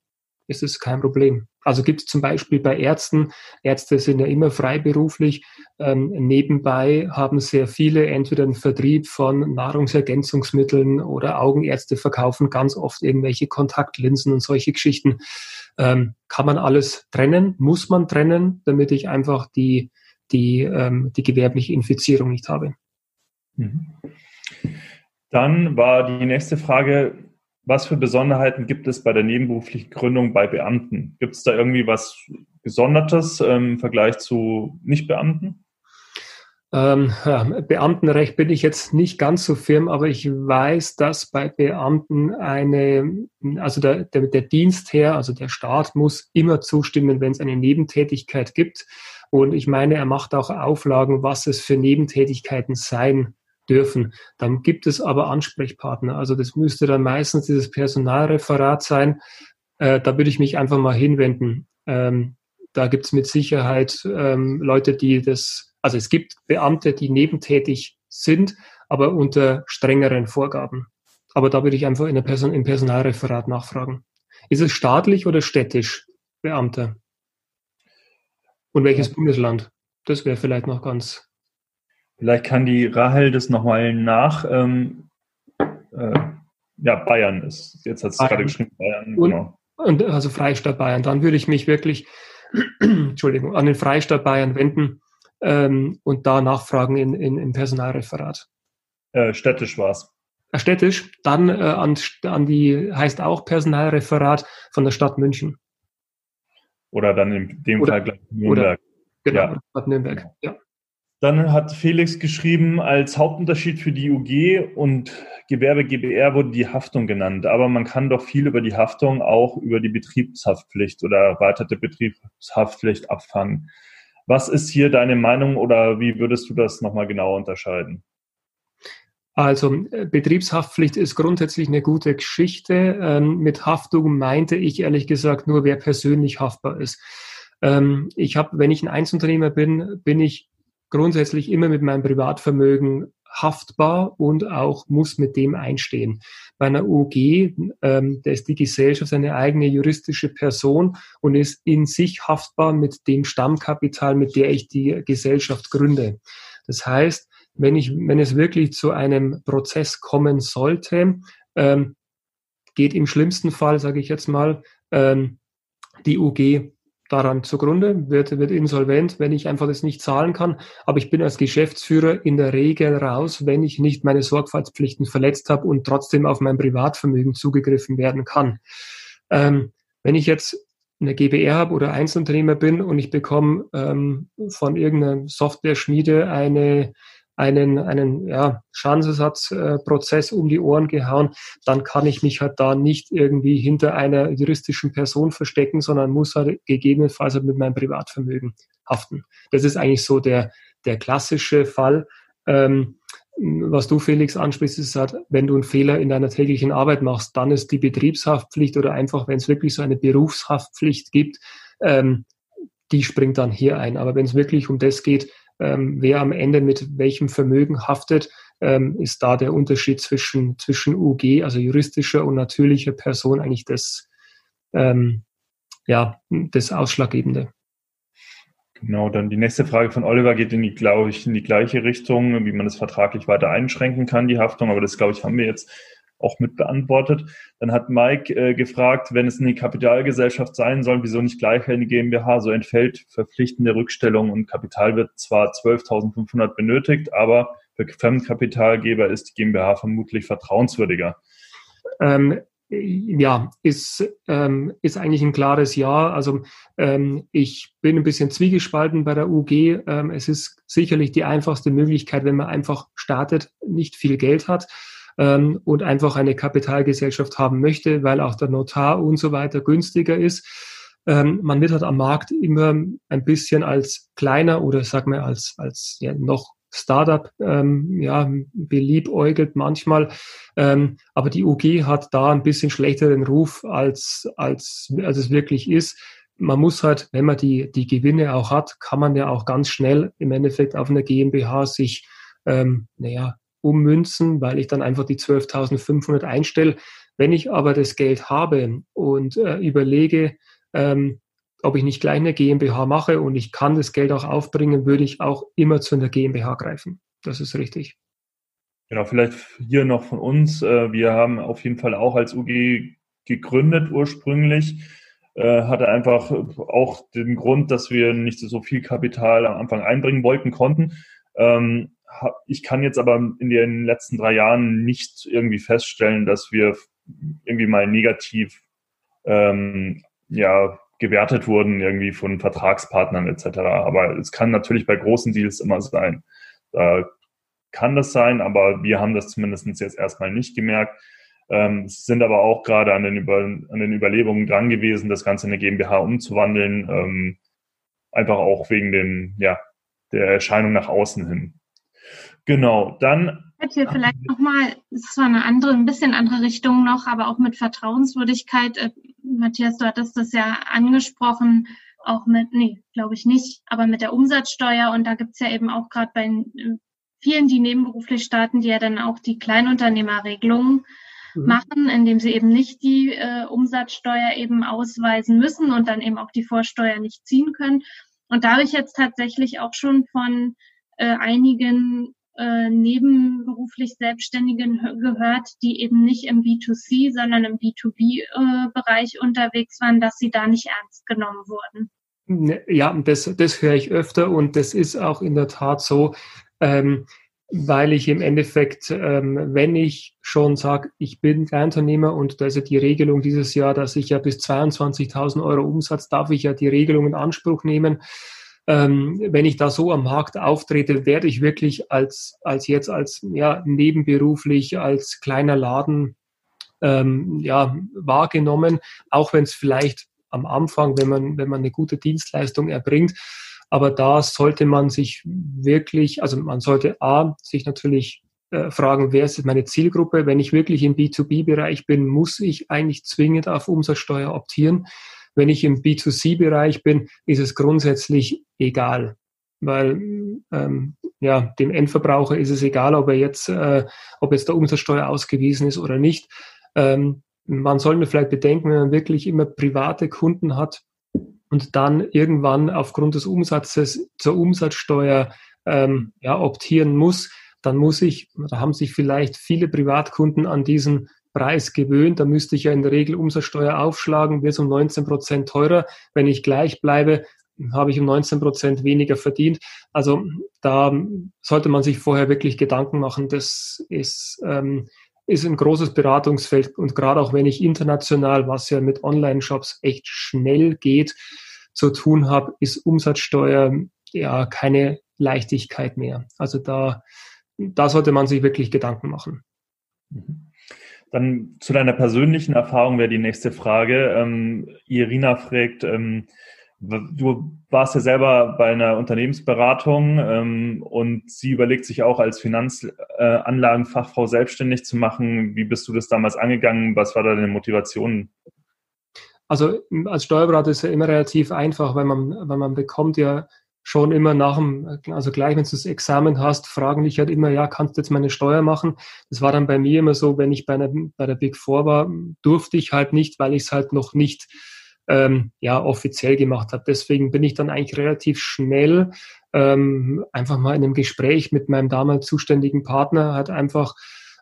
ist es kein Problem. Also gibt es zum Beispiel bei Ärzten, Ärzte sind ja immer freiberuflich, ähm, nebenbei haben sehr viele entweder einen Vertrieb von Nahrungsergänzungsmitteln oder Augenärzte verkaufen ganz oft irgendwelche Kontaktlinsen und solche Geschichten. Ähm, kann man alles trennen? Muss man trennen, damit ich einfach die die, ähm, die gewerbliche Infizierung nicht habe. Mhm. Dann war die nächste Frage, was für Besonderheiten gibt es bei der nebenberuflichen Gründung bei Beamten? Gibt es da irgendwie was Gesondertes ähm, im Vergleich zu Nichtbeamten? Ähm, Beamtenrecht bin ich jetzt nicht ganz so firm, aber ich weiß, dass bei Beamten eine, also der, der, der Dienstherr, also der Staat muss immer zustimmen, wenn es eine Nebentätigkeit gibt. Und ich meine, er macht auch Auflagen, was es für Nebentätigkeiten sein dürfen. Dann gibt es aber Ansprechpartner. Also das müsste dann meistens dieses Personalreferat sein. Äh, da würde ich mich einfach mal hinwenden. Ähm, da gibt es mit Sicherheit ähm, Leute, die das, also es gibt Beamte, die nebentätig sind, aber unter strengeren Vorgaben. Aber da würde ich einfach in der Person, im Personalreferat nachfragen. Ist es staatlich oder städtisch, Beamter? Und welches ja. Bundesland? Das wäre vielleicht noch ganz. Vielleicht kann die Rahel das nochmal nach. Ähm, äh, ja, Bayern ist. Jetzt hat es gerade geschrieben, Bayern. Und, genau. und also Freistaat Bayern. Dann würde ich mich wirklich, Entschuldigung, an den Freistaat Bayern wenden ähm, und da nachfragen in, in, im Personalreferat. Äh, städtisch war es. Äh, städtisch, dann äh, an, an die, heißt auch Personalreferat von der Stadt München. Oder dann in dem oder, Fall gleich Nürnberg. Oder, genau, ja. Bad Nürnberg, ja. Dann hat Felix geschrieben, als Hauptunterschied für die UG und Gewerbe GBR wurde die Haftung genannt. Aber man kann doch viel über die Haftung auch über die Betriebshaftpflicht oder erweiterte Betriebshaftpflicht abfangen. Was ist hier deine Meinung oder wie würdest du das nochmal genau unterscheiden? Also äh, Betriebshaftpflicht ist grundsätzlich eine gute Geschichte. Ähm, mit Haftung meinte ich ehrlich gesagt nur, wer persönlich haftbar ist. Ähm, ich habe, wenn ich ein Einzelunternehmer bin, bin ich grundsätzlich immer mit meinem Privatvermögen haftbar und auch muss mit dem einstehen. Bei einer UG, ähm, da ist die Gesellschaft eine eigene juristische Person und ist in sich haftbar mit dem Stammkapital, mit der ich die Gesellschaft gründe. Das heißt, wenn ich, wenn es wirklich zu einem Prozess kommen sollte, ähm, geht im schlimmsten Fall, sage ich jetzt mal, ähm, die UG daran zugrunde, wird, wird insolvent, wenn ich einfach das nicht zahlen kann. Aber ich bin als Geschäftsführer in der Regel raus, wenn ich nicht meine Sorgfaltspflichten verletzt habe und trotzdem auf mein Privatvermögen zugegriffen werden kann. Ähm, wenn ich jetzt eine GBR habe oder Einzelunternehmer bin und ich bekomme ähm, von irgendeiner Software-Schmiede eine einen, einen ja, Schadensersatzprozess um die Ohren gehauen, dann kann ich mich halt da nicht irgendwie hinter einer juristischen Person verstecken, sondern muss halt gegebenenfalls halt mit meinem Privatvermögen haften. Das ist eigentlich so der, der klassische Fall. Ähm, was du, Felix, ansprichst, ist halt, wenn du einen Fehler in deiner täglichen Arbeit machst, dann ist die Betriebshaftpflicht oder einfach, wenn es wirklich so eine Berufshaftpflicht gibt, ähm, die springt dann hier ein. Aber wenn es wirklich um das geht, ähm, wer am Ende mit welchem Vermögen haftet, ähm, ist da der Unterschied zwischen, zwischen UG, also juristischer und natürlicher Person eigentlich das, ähm, ja, das Ausschlaggebende. Genau, dann die nächste Frage von Oliver geht in die, glaube ich, in die gleiche Richtung, wie man das vertraglich weiter einschränken kann, die Haftung. Aber das, glaube ich, haben wir jetzt auch mit beantwortet. Dann hat Mike äh, gefragt, wenn es eine Kapitalgesellschaft sein soll, wieso nicht gleich eine GmbH? So entfällt verpflichtende Rückstellung und Kapital wird zwar 12.500 benötigt, aber für Fremdkapitalgeber ist die GmbH vermutlich vertrauenswürdiger. Ähm, ja, ist, ähm, ist eigentlich ein klares Ja. Also ähm, ich bin ein bisschen zwiegespalten bei der UG. Ähm, es ist sicherlich die einfachste Möglichkeit, wenn man einfach startet, nicht viel Geld hat ähm, und einfach eine Kapitalgesellschaft haben möchte, weil auch der Notar und so weiter günstiger ist. Ähm, man wird halt am Markt immer ein bisschen als kleiner oder sag mal als, als ja, noch Startup ähm, ja, beliebäugelt manchmal. Ähm, aber die UG hat da ein bisschen schlechteren Ruf, als, als, als es wirklich ist. Man muss halt, wenn man die, die Gewinne auch hat, kann man ja auch ganz schnell im Endeffekt auf einer GmbH sich ähm, naja, ummünzen, weil ich dann einfach die 12.500 einstelle. Wenn ich aber das Geld habe und äh, überlege, ähm, ob ich nicht gleich eine GmbH mache und ich kann das Geld auch aufbringen, würde ich auch immer zu einer GmbH greifen. Das ist richtig. Genau, vielleicht hier noch von uns. Äh, wir haben auf jeden Fall auch als UG gegründet ursprünglich. Äh, hatte einfach auch den Grund, dass wir nicht so viel Kapital am Anfang einbringen wollten, konnten. Ich kann jetzt aber in den letzten drei Jahren nicht irgendwie feststellen, dass wir irgendwie mal negativ ähm, ja, gewertet wurden, irgendwie von Vertragspartnern etc. Aber es kann natürlich bei großen Deals immer sein. Da kann das sein, aber wir haben das zumindest jetzt erstmal nicht gemerkt. Ähm, sind aber auch gerade an den, an den Überlegungen dran gewesen, das Ganze in eine GmbH umzuwandeln. Ähm, einfach auch wegen dem, ja, der Erscheinung nach außen hin. Genau, dann. Ich hätte vielleicht nochmal, es ist zwar eine andere, ein bisschen andere Richtung noch, aber auch mit Vertrauenswürdigkeit. Äh, Matthias, du hattest das ja angesprochen, auch mit, nee, glaube ich nicht, aber mit der Umsatzsteuer. Und da gibt's ja eben auch gerade bei äh, vielen, die nebenberuflich starten, die ja dann auch die Kleinunternehmerregelungen mhm. machen, indem sie eben nicht die äh, Umsatzsteuer eben ausweisen müssen und dann eben auch die Vorsteuer nicht ziehen können. Und da habe ich jetzt tatsächlich auch schon von äh, einigen äh, nebenberuflich Selbstständigen gehört, die eben nicht im B2C, sondern im B2B-Bereich äh, unterwegs waren, dass sie da nicht ernst genommen wurden. Ne, ja, das, das höre ich öfter und das ist auch in der Tat so, ähm, weil ich im Endeffekt, ähm, wenn ich schon sage, ich bin Kleinunternehmer und da ist ja die Regelung dieses Jahr, dass ich ja bis 22.000 Euro Umsatz darf ich ja die Regelung in Anspruch nehmen ähm, wenn ich da so am Markt auftrete, werde ich wirklich als, als jetzt als ja, nebenberuflich, als kleiner Laden ähm, ja, wahrgenommen, auch wenn es vielleicht am Anfang, wenn man, wenn man eine gute Dienstleistung erbringt, aber da sollte man sich wirklich, also man sollte A, sich natürlich äh, fragen, wer ist meine Zielgruppe? Wenn ich wirklich im B2B-Bereich bin, muss ich eigentlich zwingend auf Umsatzsteuer optieren. Wenn ich im B2C-Bereich bin, ist es grundsätzlich egal, weil ähm, ja dem Endverbraucher ist es egal, ob er jetzt, äh, ob jetzt der Umsatzsteuer ausgewiesen ist oder nicht. Ähm, man sollte vielleicht bedenken, wenn man wirklich immer private Kunden hat und dann irgendwann aufgrund des Umsatzes zur Umsatzsteuer ähm, ja, optieren muss, dann muss ich, da haben sich vielleicht viele Privatkunden an diesen Preis gewöhnt. Da müsste ich ja in der Regel Umsatzsteuer aufschlagen, wird es um 19 Prozent teurer. Wenn ich gleich bleibe, habe ich um 19 Prozent weniger verdient. Also da sollte man sich vorher wirklich Gedanken machen. Das ist, ähm, ist ein großes Beratungsfeld. Und gerade auch wenn ich international, was ja mit Online-Shops echt schnell geht, zu tun habe, ist Umsatzsteuer ja keine Leichtigkeit mehr. Also da da sollte man sich wirklich Gedanken machen. Mhm. Dann zu deiner persönlichen Erfahrung wäre die nächste Frage. Ähm, Irina fragt, ähm, du warst ja selber bei einer Unternehmensberatung ähm, und sie überlegt sich auch als Finanzanlagenfachfrau äh, selbstständig zu machen. Wie bist du das damals angegangen? Was war da deine Motivation? Also als Steuerberater ist ja immer relativ einfach, weil man, weil man bekommt ja schon immer nach dem, also gleich, wenn du das Examen hast, fragen dich halt immer, ja, kannst du jetzt meine Steuer machen? Das war dann bei mir immer so, wenn ich bei, einer, bei der Big Four war, durfte ich halt nicht, weil ich es halt noch nicht ähm, ja, offiziell gemacht habe. Deswegen bin ich dann eigentlich relativ schnell ähm, einfach mal in einem Gespräch mit meinem damals zuständigen Partner halt einfach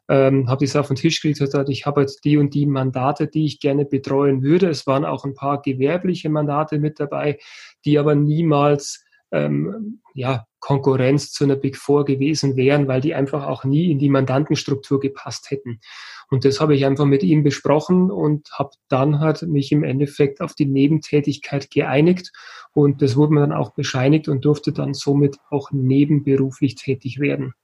ähm, habe ich es auf den Tisch und gesagt, ich habe jetzt die und die Mandate, die ich gerne betreuen würde. Es waren auch ein paar gewerbliche Mandate mit dabei, die aber niemals ähm, ja, Konkurrenz zu einer Big Four gewesen wären, weil die einfach auch nie in die Mandantenstruktur gepasst hätten. Und das habe ich einfach mit ihm besprochen und habe dann halt mich im Endeffekt auf die Nebentätigkeit geeinigt und das wurde mir dann auch bescheinigt und durfte dann somit auch nebenberuflich tätig werden.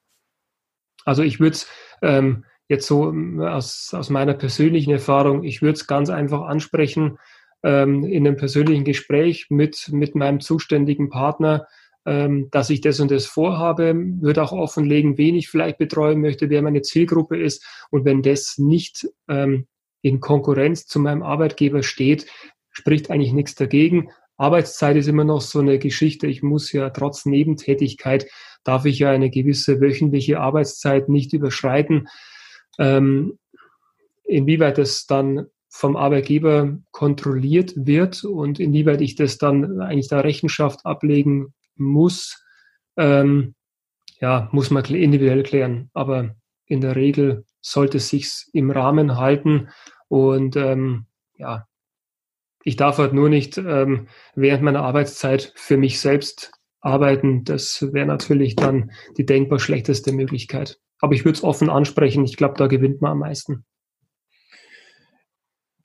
Also ich würde es ähm, jetzt so ähm, aus, aus meiner persönlichen Erfahrung, ich würde es ganz einfach ansprechen, ähm, in einem persönlichen Gespräch mit, mit meinem zuständigen Partner, ähm, dass ich das und das vorhabe, würde auch offenlegen, wen ich vielleicht betreuen möchte, wer meine Zielgruppe ist. Und wenn das nicht ähm, in Konkurrenz zu meinem Arbeitgeber steht, spricht eigentlich nichts dagegen. Arbeitszeit ist immer noch so eine Geschichte. Ich muss ja trotz Nebentätigkeit, darf ich ja eine gewisse wöchentliche Arbeitszeit nicht überschreiten. Ähm, inwieweit das dann vom Arbeitgeber kontrolliert wird und inwieweit ich das dann eigentlich da Rechenschaft ablegen muss, ähm, ja, muss man individuell klären. Aber in der Regel sollte es sich im Rahmen halten und ähm, ja, ich darf halt nur nicht ähm, während meiner Arbeitszeit für mich selbst arbeiten. Das wäre natürlich dann die denkbar schlechteste Möglichkeit. Aber ich würde es offen ansprechen. Ich glaube, da gewinnt man am meisten.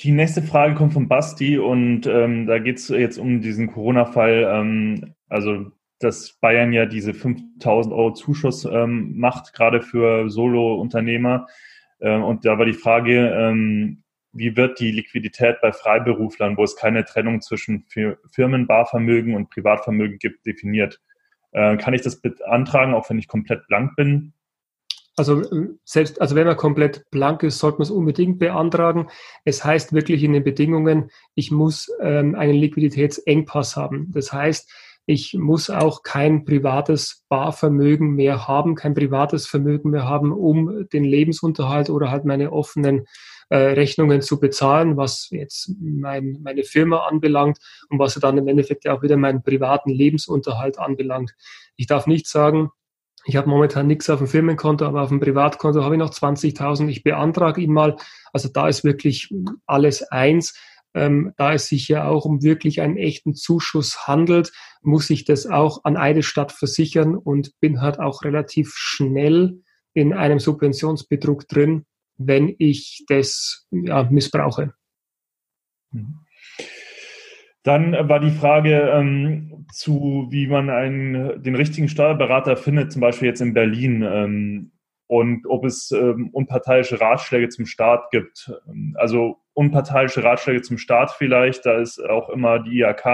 Die nächste Frage kommt von Basti und ähm, da geht es jetzt um diesen Corona-Fall. Ähm, also, dass Bayern ja diese 5000 Euro Zuschuss ähm, macht, gerade für Solo-Unternehmer. Ähm, und da war die Frage, ähm, wie wird die Liquidität bei Freiberuflern, wo es keine Trennung zwischen Firmenbarvermögen und Privatvermögen gibt, definiert? Äh, kann ich das beantragen, auch wenn ich komplett blank bin? Also ähm, selbst, also wenn man komplett blank ist, sollte man es unbedingt beantragen. Es heißt wirklich in den Bedingungen, ich muss ähm, einen Liquiditätsengpass haben. Das heißt, ich muss auch kein privates Barvermögen mehr haben, kein privates Vermögen mehr haben, um den Lebensunterhalt oder halt meine offenen äh, Rechnungen zu bezahlen, was jetzt mein, meine Firma anbelangt und was dann im Endeffekt auch wieder meinen privaten Lebensunterhalt anbelangt. Ich darf nicht sagen, ich habe momentan nichts auf dem Firmenkonto, aber auf dem Privatkonto habe ich noch 20.000. Ich beantrage ihn mal. Also da ist wirklich alles eins. Ähm, da es sich ja auch um wirklich einen echten Zuschuss handelt, muss ich das auch an eine Stadt versichern und bin halt auch relativ schnell in einem Subventionsbetrug drin, wenn ich das ja, missbrauche. Mhm. Dann war die Frage ähm, zu, wie man einen, den richtigen Steuerberater findet, zum Beispiel jetzt in Berlin, ähm, und ob es ähm, unparteiische Ratschläge zum Staat gibt. Also unparteiische Ratschläge zum Staat vielleicht, da ist auch immer die IHK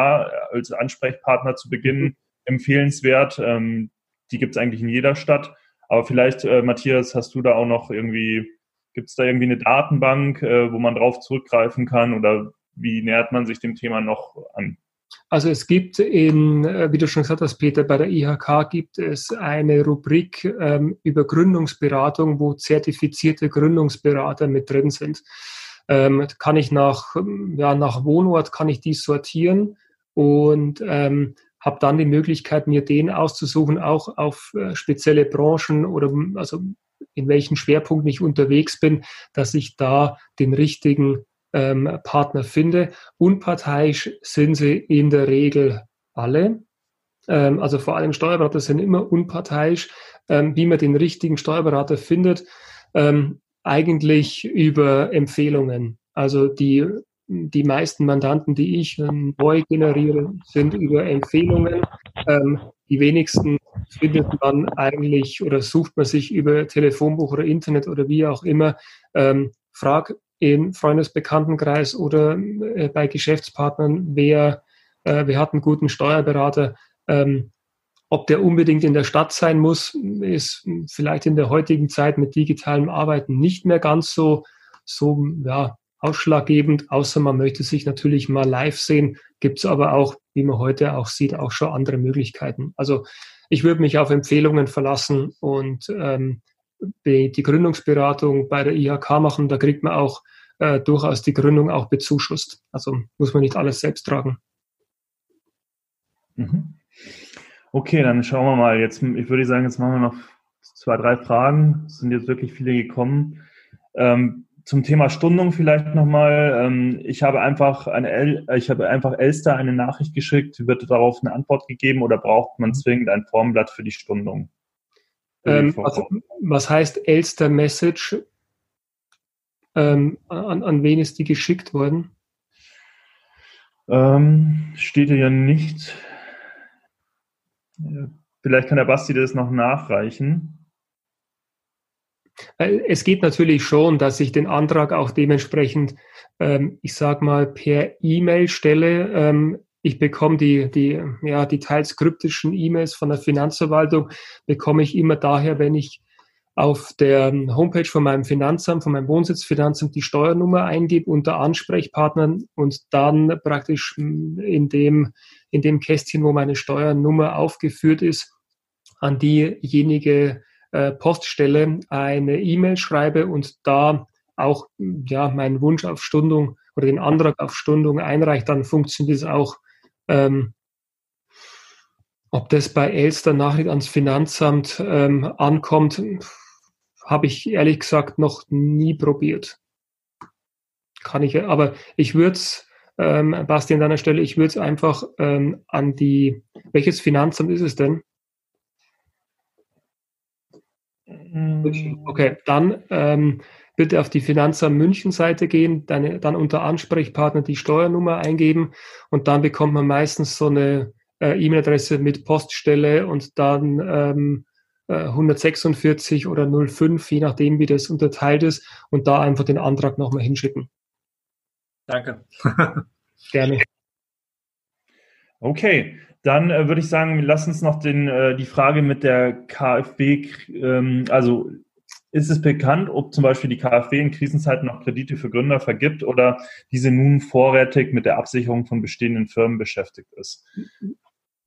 als Ansprechpartner zu Beginn empfehlenswert. Ähm, die gibt es eigentlich in jeder Stadt. Aber vielleicht, äh, Matthias, hast du da auch noch irgendwie, gibt es da irgendwie eine Datenbank, äh, wo man drauf zurückgreifen kann oder wie nähert man sich dem Thema noch an? Also es gibt in, äh, wie du schon gesagt hast, Peter, bei der IHK gibt es eine Rubrik ähm, über Gründungsberatung, wo zertifizierte Gründungsberater mit drin sind. Ähm, kann ich nach, ja, nach Wohnort kann ich die sortieren und ähm, habe dann die Möglichkeit, mir den auszusuchen, auch auf äh, spezielle Branchen oder also in welchen Schwerpunkten ich unterwegs bin, dass ich da den richtigen ähm, Partner finde. Unparteiisch sind sie in der Regel alle. Ähm, also vor allem Steuerberater sind immer unparteiisch. Ähm, wie man den richtigen Steuerberater findet, ähm, eigentlich über Empfehlungen. Also die, die meisten Mandanten, die ich ähm, neu generiere, sind über Empfehlungen. Ähm, die wenigsten findet man eigentlich oder sucht man sich über Telefonbuch oder Internet oder wie auch immer. Frag im Freundesbekanntenkreis oder äh, bei Geschäftspartnern, wer, äh, wer hat einen guten Steuerberater. Ähm, ob der unbedingt in der Stadt sein muss, ist vielleicht in der heutigen Zeit mit digitalem Arbeiten nicht mehr ganz so, so ja, ausschlaggebend, außer man möchte sich natürlich mal live sehen, gibt es aber auch, wie man heute auch sieht, auch schon andere Möglichkeiten. Also ich würde mich auf Empfehlungen verlassen und ähm, die Gründungsberatung bei der IHK machen. Da kriegt man auch äh, durchaus die Gründung auch bezuschusst. Also muss man nicht alles selbst tragen. Mhm. Okay, dann schauen wir mal. Jetzt, ich würde sagen, jetzt machen wir noch zwei, drei Fragen. Es sind jetzt wirklich viele gekommen. Ähm, zum Thema Stundung vielleicht nochmal. Ähm, ich habe einfach eine El ich habe einfach Elster eine Nachricht geschickt. Wird darauf eine Antwort gegeben oder braucht man zwingend ein Formblatt für die Stundung? Ähm, was, was, heißt Elster Message? Ähm, an, an wen ist die geschickt worden? Ähm, steht hier ja nicht. Vielleicht kann der Basti das noch nachreichen. Es geht natürlich schon, dass ich den Antrag auch dementsprechend, ähm, ich sage mal, per E-Mail stelle. Ähm, ich bekomme die, die, ja, die teils kryptischen E-Mails von der Finanzverwaltung, bekomme ich immer daher, wenn ich auf der Homepage von meinem Finanzamt, von meinem Wohnsitzfinanzamt die Steuernummer eingebe unter Ansprechpartnern und dann praktisch in dem, in dem Kästchen, wo meine Steuernummer aufgeführt ist, an diejenige äh, Poststelle eine E-Mail schreibe und da auch ja, meinen Wunsch auf Stundung oder den Antrag auf Stundung einreicht, dann funktioniert es auch ähm, ob das bei Elster Nachricht ans Finanzamt ähm, ankommt, habe ich ehrlich gesagt noch nie probiert. Kann ich, aber ich würde es, ähm, Basti, an deiner Stelle, ich würde es einfach ähm, an die, welches Finanzamt ist es denn? Mm. Okay, dann ähm, bitte auf die Finanzamt München Seite gehen, dann, dann unter Ansprechpartner die Steuernummer eingeben und dann bekommt man meistens so eine äh, E-Mail-Adresse mit Poststelle und dann ähm, äh, 146 oder 05, je nachdem, wie das unterteilt ist und da einfach den Antrag nochmal hinschicken. Danke. Gerne. Okay, dann äh, würde ich sagen, lass uns noch den, äh, die Frage mit der KfW, ähm, also ist es bekannt, ob zum Beispiel die KfW in Krisenzeiten noch Kredite für Gründer vergibt oder diese nun vorrätig mit der Absicherung von bestehenden Firmen beschäftigt ist?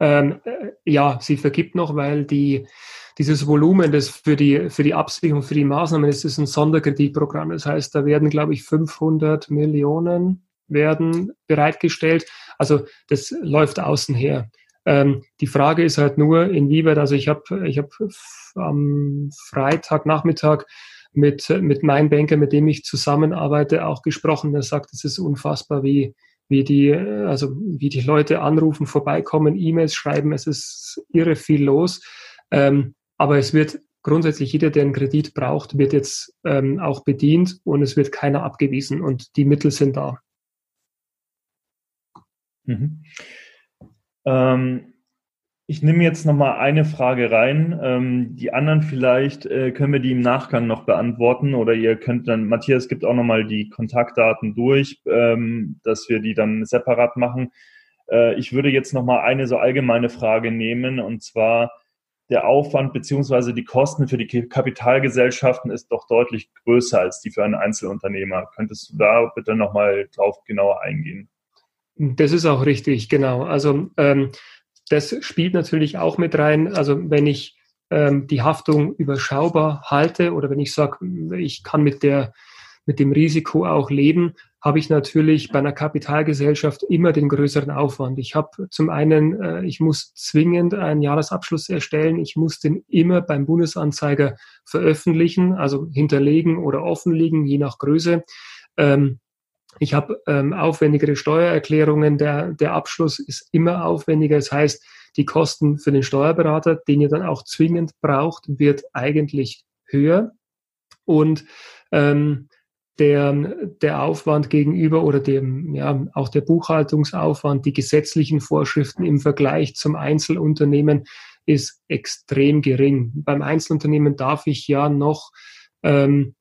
Ähm, äh, ja, sie vergibt noch, weil die, dieses Volumen, das für die, für die Absicherung, für die Maßnahmen ist, ist ein Sonderkreditprogramm. Das heißt, da werden, glaube ich, 500 Millionen werden bereitgestellt. Also das läuft außen her. Ähm, die Frage ist halt nur, inwieweit, also ich habe ich hab am Freitagnachmittag mit, mit meinem Banker, mit dem ich zusammenarbeite, auch gesprochen. Der sagt, es ist unfassbar, wie, wie die, also wie die Leute anrufen, vorbeikommen, E-Mails schreiben. Es ist irre viel los. Ähm, aber es wird grundsätzlich jeder, der einen Kredit braucht, wird jetzt ähm, auch bedient und es wird keiner abgewiesen und die Mittel sind da. Mhm. Ähm, ich nehme jetzt noch mal eine Frage rein. Ähm, die anderen vielleicht äh, können wir die im Nachgang noch beantworten oder ihr könnt dann, Matthias gibt auch noch mal die Kontaktdaten durch, ähm, dass wir die dann separat machen. Äh, ich würde jetzt noch mal eine so allgemeine Frage nehmen und zwar der Aufwand beziehungsweise die Kosten für die Kapitalgesellschaften ist doch deutlich größer als die für einen Einzelunternehmer. Könntest du da bitte noch mal drauf genauer eingehen? Das ist auch richtig, genau. Also ähm, das spielt natürlich auch mit rein. Also wenn ich ähm, die Haftung überschaubar halte oder wenn ich sage, ich kann mit der mit dem Risiko auch leben, habe ich natürlich bei einer Kapitalgesellschaft immer den größeren Aufwand. Ich habe zum einen, äh, ich muss zwingend einen Jahresabschluss erstellen. Ich muss den immer beim Bundesanzeiger veröffentlichen, also hinterlegen oder offenlegen, je nach Größe. Ähm, ich habe ähm, aufwendigere Steuererklärungen. Der, der Abschluss ist immer aufwendiger. Das heißt, die Kosten für den Steuerberater, den ihr dann auch zwingend braucht, wird eigentlich höher. Und ähm, der, der Aufwand gegenüber oder dem, ja, auch der Buchhaltungsaufwand, die gesetzlichen Vorschriften im Vergleich zum Einzelunternehmen ist extrem gering. Beim Einzelunternehmen darf ich ja noch ähm,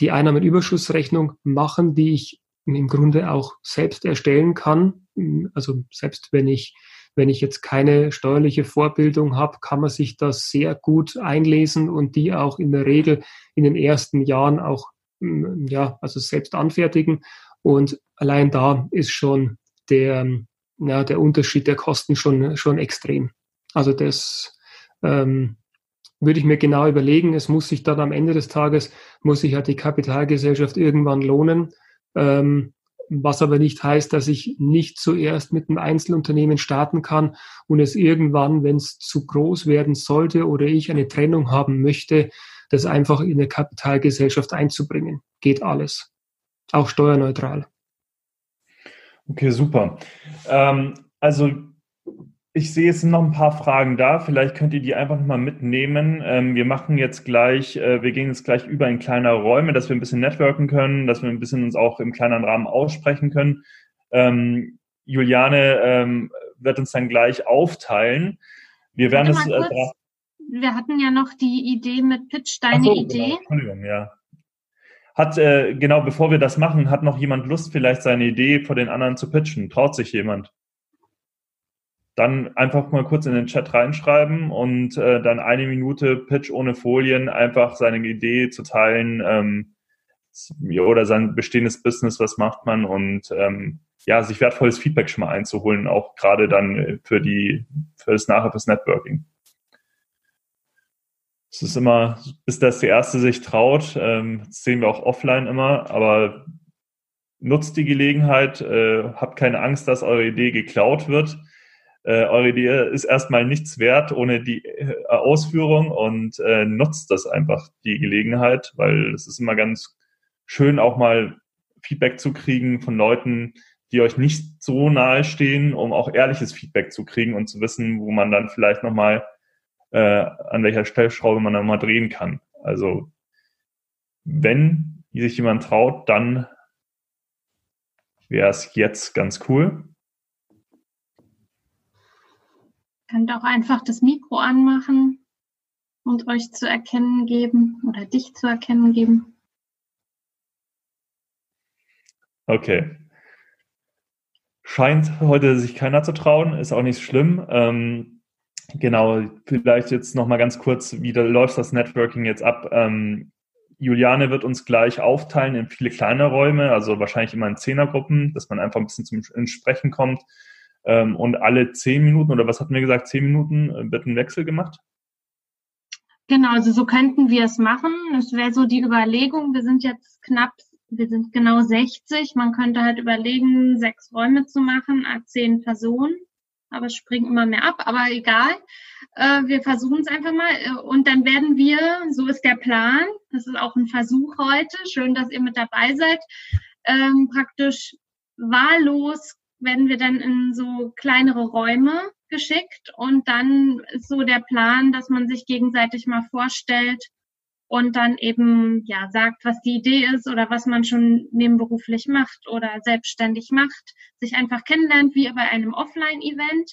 die Einnahmenüberschussrechnung machen, die ich im Grunde auch selbst erstellen kann. Also selbst wenn ich, wenn ich jetzt keine steuerliche Vorbildung habe, kann man sich das sehr gut einlesen und die auch in der Regel in den ersten Jahren auch ja, also selbst anfertigen. Und allein da ist schon der, ja, der Unterschied der Kosten schon, schon extrem. Also das ähm, würde ich mir genau überlegen. Es muss sich dann am Ende des Tages, muss sich ja die Kapitalgesellschaft irgendwann lohnen. Ähm, was aber nicht heißt, dass ich nicht zuerst mit einem Einzelunternehmen starten kann und es irgendwann, wenn es zu groß werden sollte oder ich eine Trennung haben möchte, das einfach in eine Kapitalgesellschaft einzubringen. Geht alles. Auch steuerneutral. Okay, super. Ähm, also ich sehe, es sind noch ein paar Fragen da. Vielleicht könnt ihr die einfach nochmal mitnehmen. Ähm, wir machen jetzt gleich, äh, wir gehen jetzt gleich über in kleine Räume, dass wir ein bisschen networken können, dass wir ein bisschen uns auch im kleineren Rahmen aussprechen können. Ähm, Juliane ähm, wird uns dann gleich aufteilen. Wir werden es. Äh, wir hatten ja noch die Idee mit Pitch, deine so, Idee. Genau. Entschuldigung, ja. Hat, äh, genau, bevor wir das machen, hat noch jemand Lust, vielleicht seine Idee vor den anderen zu pitchen? Traut sich jemand? Dann einfach mal kurz in den Chat reinschreiben und äh, dann eine Minute Pitch ohne Folien, einfach seine Idee zu teilen ähm, oder sein bestehendes Business, was macht man und ähm, ja, sich wertvolles Feedback schon mal einzuholen, auch gerade dann für die, für das nachher fürs Networking. Es ist immer, bis das der Erste sich traut, ähm, das sehen wir auch offline immer, aber nutzt die Gelegenheit, äh, habt keine Angst, dass eure Idee geklaut wird. Äh, eure Idee ist erstmal nichts wert ohne die äh, Ausführung und äh, nutzt das einfach, die Gelegenheit, weil es ist immer ganz schön, auch mal Feedback zu kriegen von Leuten, die euch nicht so nahe stehen, um auch ehrliches Feedback zu kriegen und zu wissen, wo man dann vielleicht nochmal äh, an welcher Stellschraube man dann mal drehen kann. Also wenn sich jemand traut, dann wäre es jetzt ganz cool. Könnt auch einfach das Mikro anmachen und euch zu erkennen geben oder dich zu erkennen geben. Okay. Scheint heute sich keiner zu trauen, ist auch nicht schlimm. Ähm, Genau, vielleicht jetzt nochmal ganz kurz, wie läuft das Networking jetzt ab? Ähm, Juliane wird uns gleich aufteilen in viele kleine Räume, also wahrscheinlich immer in Zehnergruppen, dass man einfach ein bisschen zum Sprechen kommt. Ähm, und alle zehn Minuten, oder was hatten wir gesagt, zehn Minuten äh, wird ein Wechsel gemacht? Genau, also so könnten wir es machen. Das wäre so die Überlegung. Wir sind jetzt knapp, wir sind genau 60. Man könnte halt überlegen, sechs Räume zu machen, zehn Personen aber es springen immer mehr ab, aber egal. Äh, wir versuchen es einfach mal äh, und dann werden wir, so ist der Plan, das ist auch ein Versuch heute, schön, dass ihr mit dabei seid, ähm, praktisch wahllos werden wir dann in so kleinere Räume geschickt und dann ist so der Plan, dass man sich gegenseitig mal vorstellt, und dann eben ja sagt, was die Idee ist oder was man schon nebenberuflich macht oder selbstständig macht, sich einfach kennenlernt wie bei einem Offline-Event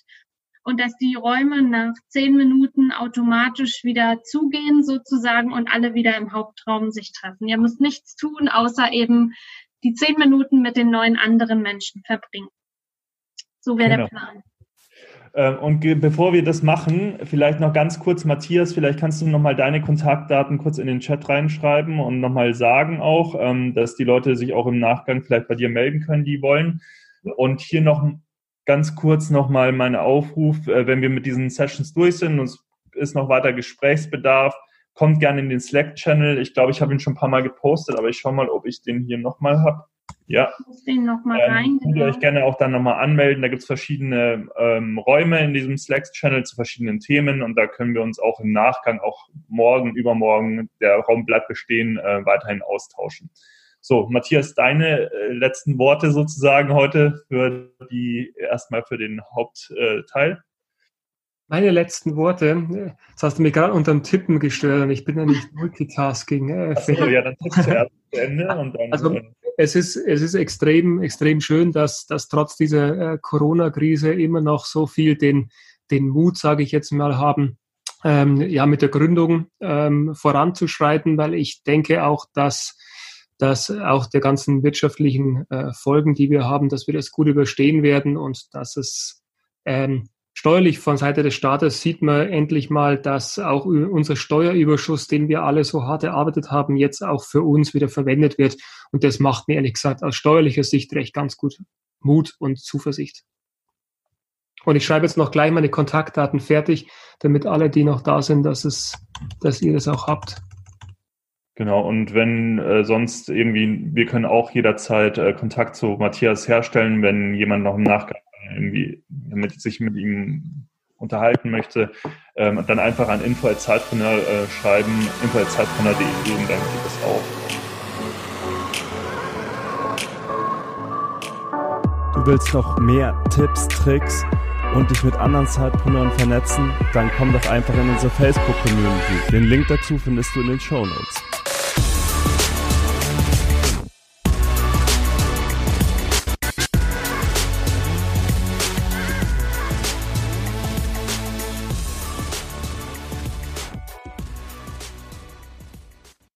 und dass die Räume nach zehn Minuten automatisch wieder zugehen sozusagen und alle wieder im Hauptraum sich treffen. Ihr müsst nichts tun, außer eben die zehn Minuten mit den neuen anderen Menschen verbringen. So wäre genau. der Plan. Ähm, und bevor wir das machen, vielleicht noch ganz kurz, Matthias, vielleicht kannst du nochmal deine Kontaktdaten kurz in den Chat reinschreiben und nochmal sagen auch, ähm, dass die Leute sich auch im Nachgang vielleicht bei dir melden können, die wollen. Und hier noch ganz kurz nochmal mein Aufruf, äh, wenn wir mit diesen Sessions durch sind und es ist noch weiter Gesprächsbedarf, kommt gerne in den Slack-Channel. Ich glaube, ich habe ihn schon ein paar Mal gepostet, aber ich schaue mal, ob ich den hier nochmal habe. Ja. Ich nochmal ähm, rein. Könnt ihr genau. euch gerne auch dann nochmal anmelden. Da gibt es verschiedene ähm, Räume in diesem Slack-Channel zu verschiedenen Themen und da können wir uns auch im Nachgang, auch morgen, übermorgen, der Raum bleibt bestehen, äh, weiterhin austauschen. So, Matthias, deine äh, letzten Worte sozusagen heute für die, erstmal für den Hauptteil. Meine letzten Worte, das hast du mir gerade unter dem Tippen gestört und ich bin ja nicht Multitasking. Äh, so, ja, dann tippst du erst zu Ende und dann. Also, äh, es ist, es ist extrem, extrem schön, dass, dass trotz dieser äh, Corona-Krise immer noch so viel den, den Mut, sage ich jetzt mal, haben, ähm, ja, mit der Gründung ähm, voranzuschreiten, weil ich denke auch, dass, dass auch der ganzen wirtschaftlichen äh, Folgen, die wir haben, dass wir das gut überstehen werden und dass es ähm, steuerlich von Seite des Staates sieht man endlich mal, dass auch unser Steuerüberschuss, den wir alle so hart erarbeitet haben, jetzt auch für uns wieder verwendet wird. Und das macht mir ehrlich gesagt aus steuerlicher Sicht recht ganz gut Mut und Zuversicht. Und ich schreibe jetzt noch gleich meine Kontaktdaten fertig, damit alle, die noch da sind, dass es, dass ihr das auch habt. Genau, und wenn äh, sonst irgendwie, wir können auch jederzeit äh, Kontakt zu Matthias herstellen, wenn jemand noch im Nachgang irgendwie mit, sich mit ihm unterhalten möchte, ähm, dann einfach an info.zeitpreneur äh, schreiben, info.zeitpreneur.de und dann geht es auch. Du willst noch mehr Tipps, Tricks und dich mit anderen Zeitpreneuren vernetzen? Dann komm doch einfach in unsere Facebook-Community. Den Link dazu findest du in den Show Notes.